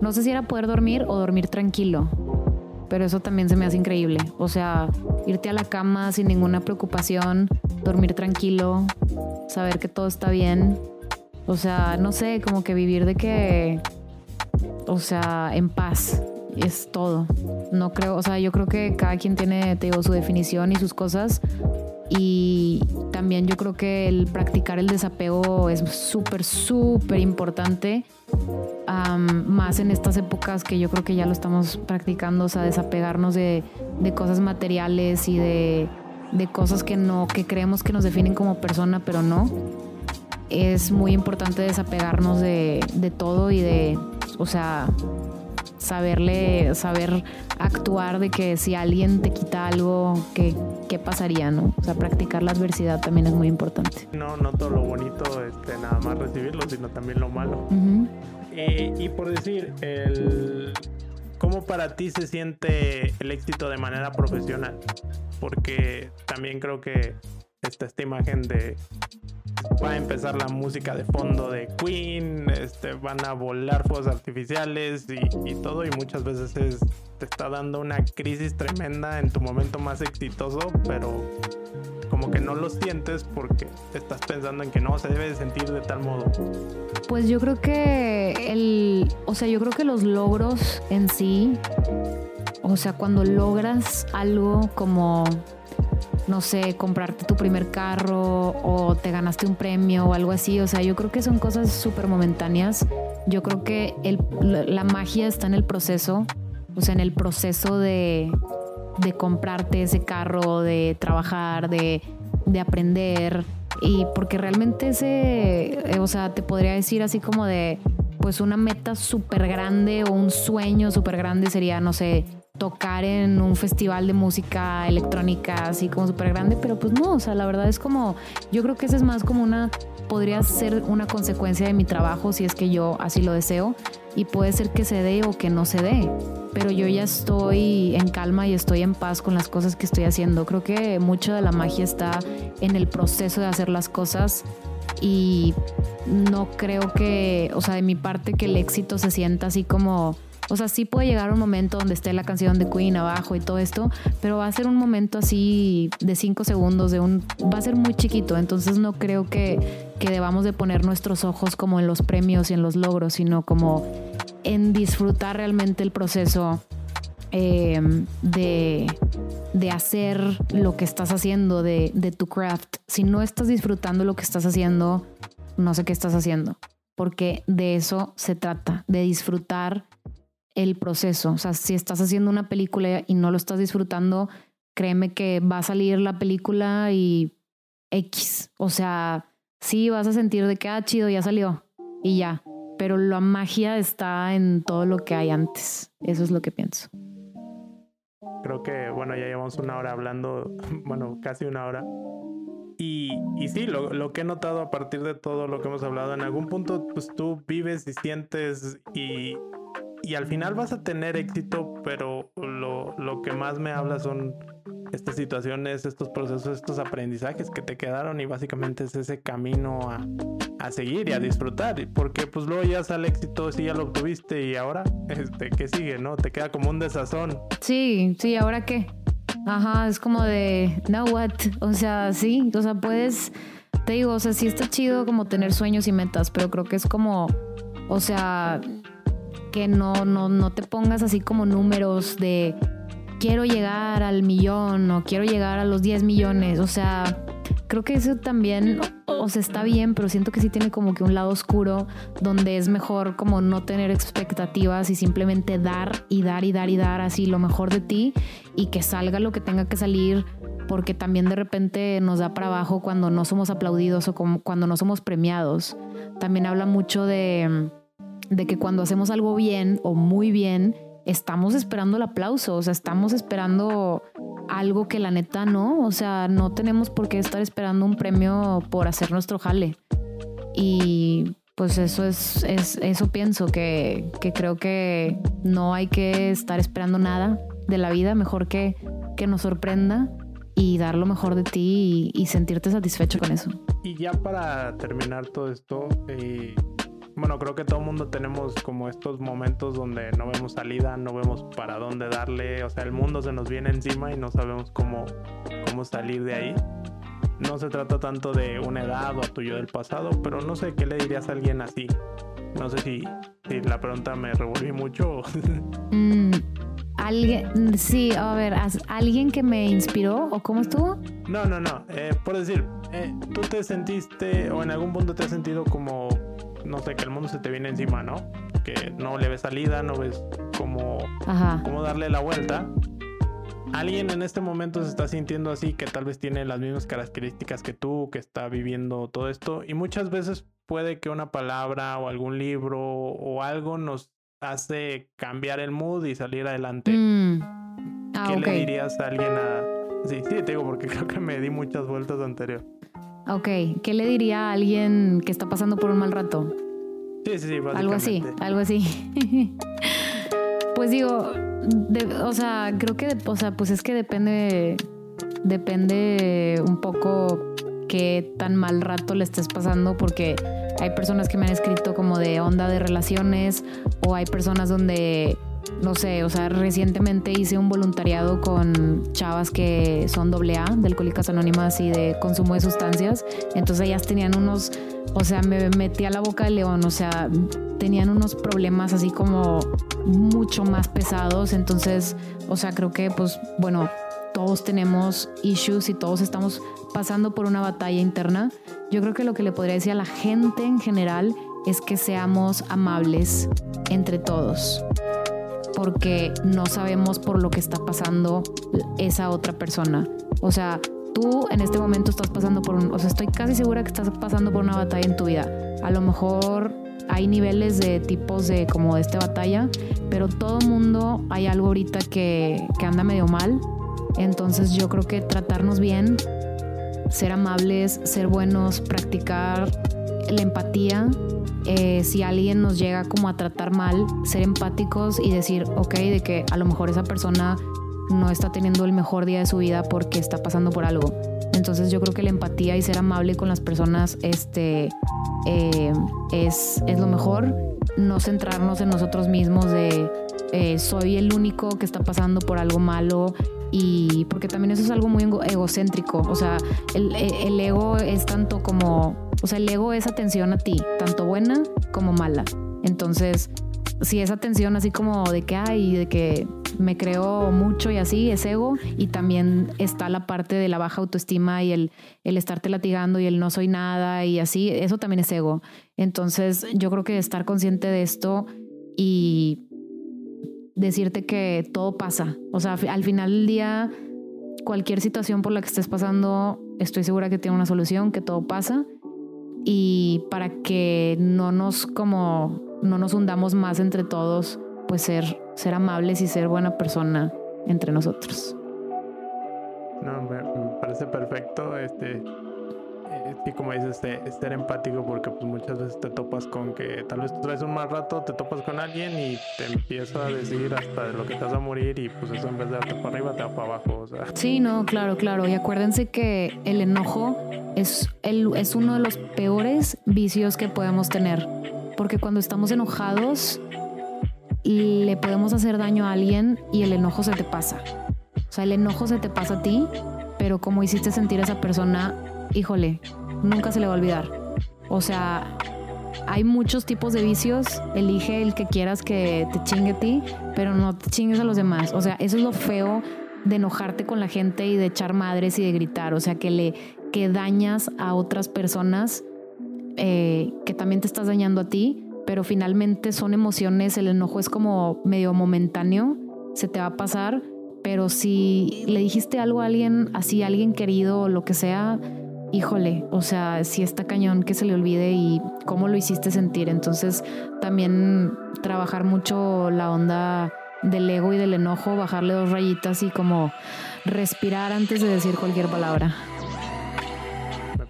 No sé si era poder dormir o dormir tranquilo, pero eso también se me hace increíble. O sea, irte a la cama sin ninguna preocupación, dormir tranquilo, saber que todo está bien. O sea, no sé, como que vivir de que, o sea, en paz es todo. No creo, o sea, yo creo que cada quien tiene, te su definición y sus cosas. Y también yo creo que el practicar el desapego es súper, súper importante. más en estas épocas que yo creo que ya lo estamos practicando, o sea, desapegarnos de, de cosas materiales y de, de, cosas que no, que creemos que nos definen como persona, pero no. Es muy importante desapegarnos de, de todo y de, o sea, saberle, saber actuar de que si alguien te quita algo, ¿qué, qué pasaría, no? O sea, practicar la adversidad también es muy importante. No, no todo lo bonito, este, nada más recibirlo, sino también lo malo. Eh, y por decir, el, ¿cómo para ti se siente el éxito de manera profesional? Porque también creo que está esta imagen de va a empezar la música de fondo de Queen, este, van a volar fuegos artificiales y, todo y muchas veces te está dando una crisis tremenda en tu momento más exitoso, pero como que no lo sientes porque estás pensando en que no se debe de sentir de tal modo. Pues yo creo que el, o sea, yo creo que los logros en sí, o sea, cuando logras algo como no sé, comprarte tu primer carro o te ganaste un premio o algo así. O sea, yo creo que son cosas súper momentáneas. Yo creo que la magia está en el proceso, o sea, en el proceso de, comprarte ese carro, de trabajar, de, de aprender. Y porque realmente ese, eh, o sea, te podría decir así como de, pues una meta súper grande o un sueño súper grande sería, no sé, tocar en un festival de música electrónica así como súper grande, pero pues no, o sea, la verdad es como, yo creo que esa es más como una, podría ser una consecuencia de mi trabajo si es que yo así lo deseo y puede ser que se dé o que no se dé, pero yo ya estoy en calma y estoy en paz con las cosas que estoy haciendo. Creo que mucho de la magia está en el proceso de hacer las cosas y no creo que, o sea, de mi parte que el éxito se sienta así como o sea, sí puede llegar un momento donde esté la canción de Queen abajo y todo esto, pero va a ser un momento así de cinco segundos, de un, va a ser muy chiquito, entonces no creo que, que debamos de poner nuestros ojos como en los premios y en los logros, sino como en disfrutar realmente el proceso em, de, de, hacer lo que estás haciendo, de, de tu craft. Si no estás disfrutando lo que estás haciendo, no sé qué estás haciendo, porque de eso se trata, de disfrutar el proceso. O sea, si estás haciendo una película y no lo estás disfrutando, créeme que va a salir la película y X. O sea, sí vas a sentir de que, ah, chido, ya salió y ya. Pero la magia está en todo lo que hay antes. Eso es lo que pienso. Creo que, bueno, ya llevamos una hora hablando, [LAUGHS] bueno, casi una hora. Y, y sí, lo, lo, que he notado a partir de todo lo que hemos hablado, en algún punto, pues tú vives y sientes y y al final vas a tener éxito, pero lo, lo, que más me habla son estas situaciones, estos procesos, estos aprendizajes que te quedaron y básicamente es ese camino a, a seguir y a disfrutar, porque pues luego ya sale éxito, si ya lo obtuviste y ahora, este, ¿qué sigue, no? Te queda como un desazón. Sí, sí, ¿ahora qué? Ajá, es como de, now what? O sea, sí, o sea, puedes, te digo, o sea, sí está chido como tener sueños y metas, pero creo que es como, o sea, que no, no, no te pongas así como números de quiero llegar al millón o quiero llegar a los 10 millones. O sea, creo que eso también, o sea, está bien, pero siento que sí tiene como que un lado oscuro donde es mejor como no tener expectativas y simplemente dar y dar y dar y dar así lo mejor de ti y que salga lo que tenga que salir porque también de repente nos da para abajo cuando no somos aplaudidos o como cuando no somos premiados. También habla mucho de de que cuando hacemos algo bien o muy bien, estamos esperando el aplauso, o sea, estamos esperando algo que la neta no, o sea, no tenemos por qué estar esperando un premio por hacer nuestro jale. Y pues eso es, es eso pienso, que, que, creo que no hay que estar esperando nada de la vida, mejor que, que nos sorprenda y dar lo mejor de ti y, y sentirte satisfecho con eso. Y ya para terminar todo esto, eh, bueno, creo que todo el mundo tenemos como estos momentos donde no vemos salida, no vemos para dónde darle, o sea, el mundo se nos viene encima y no sabemos cómo, cómo salir de ahí. No se trata tanto de una edad o tuyo del pasado, pero no sé qué le dirías a alguien así. No sé si, si la pregunta me revolví mucho. [LAUGHS] mm, alguien, sí, a ver, ¿alguien que me inspiró o cómo estuvo? No, no, no. Eh, por decir, eh, tú te sentiste o en algún punto te has sentido como no sé, que el mundo se te viene encima, ¿no? Que no le ves salida, no ves cómo, cómo darle la vuelta. Alguien en este momento se está sintiendo así, que tal vez tiene las mismas características que tú, que está viviendo todo esto. Y muchas veces puede que una palabra o algún libro o algo nos hace cambiar el mood y salir adelante. Mm. Ah, ¿Qué le dirías a alguien a... Sí, sí, te digo porque [LAUGHS] creo que me di muchas vueltas anterior. Ok, ¿qué le diría a alguien que está pasando por un mal rato? Sí, sí, sí, Algo así, algo así. [LAUGHS] pues digo, o sea, creo que, o sea, pues es que depende, depende un poco qué tan mal rato le estés pasando, porque hay personas que me han escrito como de onda de relaciones, o hay personas donde no sé, o sea, recientemente hice un voluntariado con chavas que son doble A, de Alcohólicas Anónimas y de consumo de sustancias. Entonces ellas tenían unos, o sea, me metí a la boca de león, o sea, tenían unos problemas así como mucho más pesados. Entonces, o sea, creo que pues, bueno, todos tenemos issues y todos estamos pasando por una batalla interna. Yo creo que lo que le podría decir a la gente en general es que seamos amables entre todos porque no sabemos por lo que está pasando esa otra persona. O sea, tú en este momento estás pasando por un, o sea, estoy casi segura que estás pasando por una batalla en tu vida. A lo mejor hay niveles de tipos de como de esta batalla, pero todo mundo hay algo ahorita que, que anda medio mal. Entonces yo creo que tratarnos bien, ser amables, ser buenos, practicar la empatía. Eh, si alguien nos llega como a tratar mal, ser empáticos y decir, ok, de que a lo mejor esa persona no está teniendo el mejor día de su vida porque está pasando por algo. Entonces yo creo que la empatía y ser amable con las personas este, eh, es, es lo mejor. No centrarnos en nosotros mismos de eh, soy el único que está pasando por algo malo y porque también eso es algo muy egocéntrico, o sea, el, el, ego es tanto como, o sea, el ego es atención a ti, tanto buena como mala. Entonces, si es atención así como de que hay, de que me creo mucho y así, es ego. Y también está la parte de la baja autoestima y el, el estarte latigando y el no soy nada y así, eso también es ego. Entonces yo creo que estar consciente de esto y decirte que todo pasa. O sea, al final del día, cualquier situación por la que estés pasando, estoy segura que tiene una solución, que todo pasa. Y para que no nos como no nos hundamos más entre todos, pues ser, ser amables y ser buena persona entre nosotros. No, me, parece perfecto. Este, y como dices, este, ser empático porque pues muchas veces te topas con que tal vez tú traes un mal rato, te topas con alguien y te empieza a decir hasta lo que te vas a morir y pues eso en vez de darte para arriba te va para abajo. Sí, no, claro, claro. Y acuérdense que el enojo es, el, es uno de los peores vicios que podemos tener. Porque cuando estamos enojados le podemos hacer daño a alguien y el enojo se te pasa. O sea, el enojo se te pasa a ti, pero como hiciste sentir a esa persona, híjole, nunca se le va a olvidar. O sea, hay muchos tipos de vicios. Elige el que quieras que te chingue a ti, pero no te chingues a los demás. O sea, eso es lo feo de enojarte con la gente y de echar madres y de gritar. O sea, que le que dañas a otras personas, eh, que también te estás dañando a ti, pero finalmente son emociones. El enojo es como medio momentáneo, se te va a pasar. Pero si le dijiste algo a alguien, así, a alguien querido o lo que sea, híjole, o sea, si está cañón que se le olvide y cómo lo hiciste sentir. Entonces, también trabajar mucho la onda del ego y del enojo, bajarle dos rayitas y como respirar antes de decir cualquier palabra.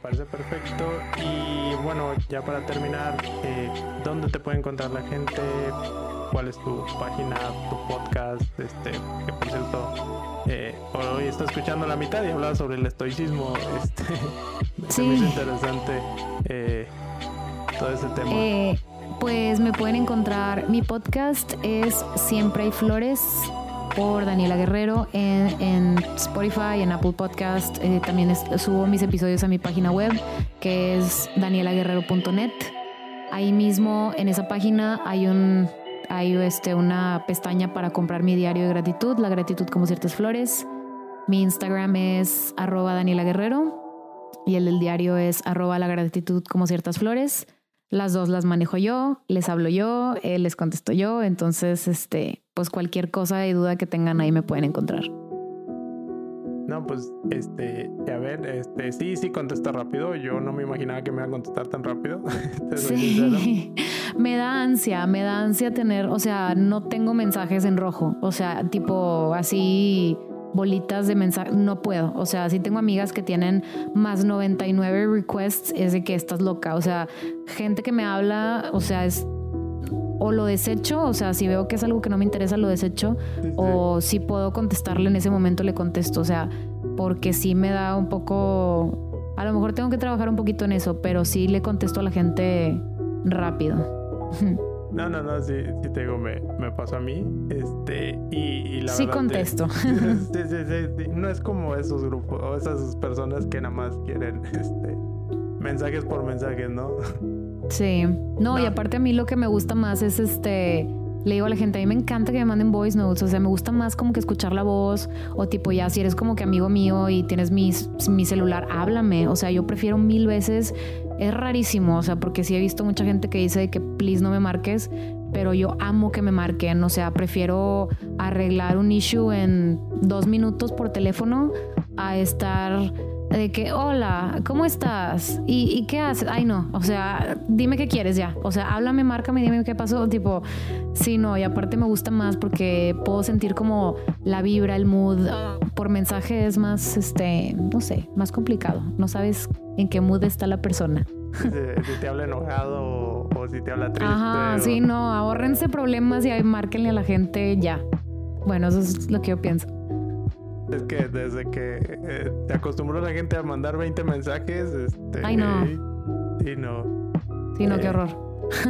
Parece perfecto. Y bueno, ya para terminar, eh, ¿dónde te puede encontrar la gente? ¿Cuál es tu página, tu podcast? Este, que por cierto, eh, hoy está escuchando la mitad y hablaba sobre el estoicismo. [LAUGHS] Este, sí. muy interesante eh, todo ese tema. Eh, pues me pueden encontrar, mi podcast es Siempre hay flores por Daniela Guerrero en, Spotify, en Apple Podcast. también subo mis episodios a mi página web que es danielaguerrero.net. Ahí mismo en esa página hay un hay este, una pestaña para comprar mi diario de gratitud, la gratitud como ciertas flores. Mi Instagram es arroba Daniela Guerrero y el del diario es arroba la gratitud como ciertas flores. Las dos las manejo yo, les hablo yo, eh, les contesto yo. Entonces, este, pues cualquier cosa y duda que tengan ahí me pueden encontrar. No, pues, este, a ver, este, sí, sí contesta rápido. Yo no me imaginaba que me iba a contestar tan rápido. [LAUGHS] sí, [LAUGHS] me da ansia, me da ansia tener, o sea, no tengo mensajes en rojo, o sea, tipo así bolitas de mensaje, no puedo. O sea, sí tengo amigas que tienen más 99 requests, es de que estás loca. O sea, gente que me habla, o sea, es o lo desecho, o sea, si veo que es algo que no me interesa, lo desecho, o si puedo contestarle en ese momento, le contesto, o sea, porque sí me da un poco, a lo mejor tengo que trabajar un poquito en eso, pero sí le contesto a la gente rápido. [LAUGHS] No, no, no, sí, sí te digo, me, me pasó a mí. Este, y, la sí contesto. [LAUGHS] sí, sí, sí, No es como esos grupos o esas personas que nada más quieren este, mensajes por mensajes, ¿no? Sí. No, y aparte a mí lo que me gusta más es este. Le digo a la gente, a mí me encanta que me manden voice notes, o sea, me gusta más como que escuchar la voz, o tipo ya, si eres como que amigo mío y tienes mi, mi celular, háblame, o sea, yo prefiero mil veces, es rarísimo, o sea, porque sí he visto mucha gente que dice que please no me marques, pero yo amo que me marquen, o sea, prefiero arreglar un issue en dos minutos por teléfono a estar de que, hola, ¿cómo estás? ¿Y, qué haces? Ay, no, o sea, dime qué quieres ya. O sea, háblame, márcame, dime qué pasó. Tipo, sí, no, y aparte me gusta más porque puedo sentir como la vibra, el mood. Por mensaje es más, este, no sé, más complicado. No sabes en qué mood está la persona. Si, te habla enojado o, si te habla triste. Ajá, sí, no, ahorrense problemas y ahí márquenle a la gente ya. Bueno, eso es lo que yo pienso. Es que desde que eh, te acostumbró la gente a mandar 20 mensajes, este. Ay, no. Y no. Sí, no, qué eh, horror.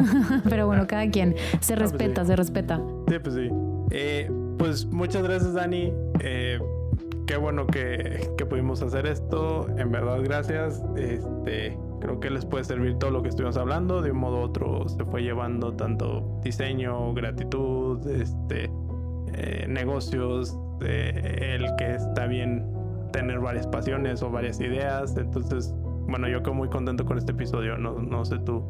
[LAUGHS] Pero bueno, cada quien se ah, pues respeta, se respeta. Sí, pues sí. Eh, pues muchas gracias, Dani. qué bueno que, que, pudimos hacer esto. En verdad, gracias. Este, creo que les puede servir todo lo que estuvimos hablando. De un modo u otro se fue llevando tanto diseño, gratitud, este, negocios, el que está bien tener varias pasiones o varias ideas. Entonces, bueno, yo quedo muy contento con este episodio, no, no sé tú.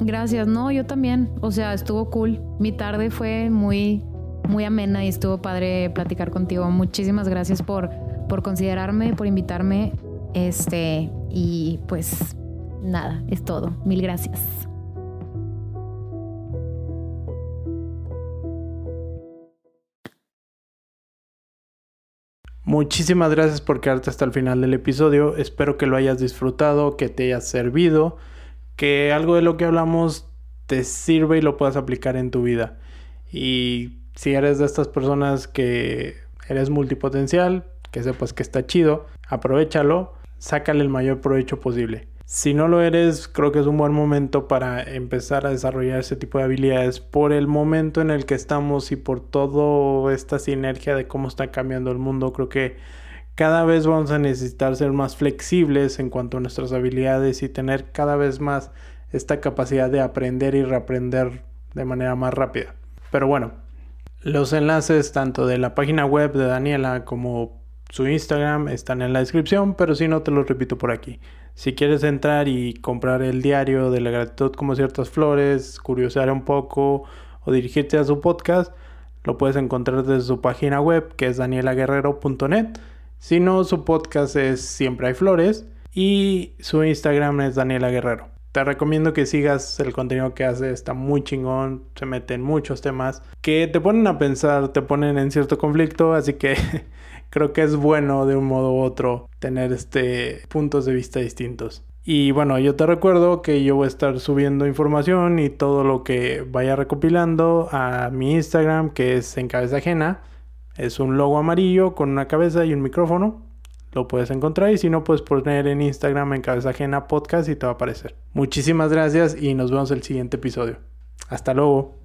Gracias, no, yo también. O sea, estuvo cool. Mi tarde fue muy, muy amena y estuvo padre platicar contigo. Muchísimas gracias por, por considerarme, por invitarme. Este, y pues nada, es todo. Mil gracias. Muchísimas gracias por quedarte hasta el final del episodio. Espero que lo hayas disfrutado, que te haya servido, que algo de lo que hablamos te sirva y lo puedas aplicar en tu vida. Y si eres de estas personas que eres multipotencial, que sepas que está chido, aprovechalo, sácale el mayor provecho posible. Si no lo eres, creo que es un buen momento para empezar a desarrollar ese tipo de habilidades por el momento en el que estamos y por toda esta sinergia de cómo está cambiando el mundo. Creo que cada vez vamos a necesitar ser más flexibles en cuanto a nuestras habilidades y tener cada vez más esta capacidad de aprender y reaprender de manera más rápida. Pero bueno, los enlaces tanto de la página web de Daniela como su Instagram están en la descripción, pero si no te los repito por aquí. Si quieres entrar y comprar el diario de la gratitud como ciertas flores, curiosear un poco o dirigirte a su podcast, lo puedes encontrar desde su página web que es danielaguerrero.net. Si no, su podcast es Siempre hay flores y su Instagram es Daniela Guerrero. Te recomiendo que sigas el contenido que hace, está muy chingón, se mete en muchos temas que te ponen a pensar, te ponen en cierto conflicto, así que [LAUGHS] creo que es bueno de un modo u otro tener este puntos de vista distintos. Y bueno, yo te recuerdo que yo voy a estar subiendo información y todo lo que vaya recopilando a mi Instagram, que es en cabeza ajena. Es un logo amarillo con una cabeza y un micrófono. Lo puedes encontrar y si no, puedes poner en Instagram en cabeza ajena podcast y te va a aparecer. Muchísimas gracias y nos vemos el siguiente episodio. Hasta luego.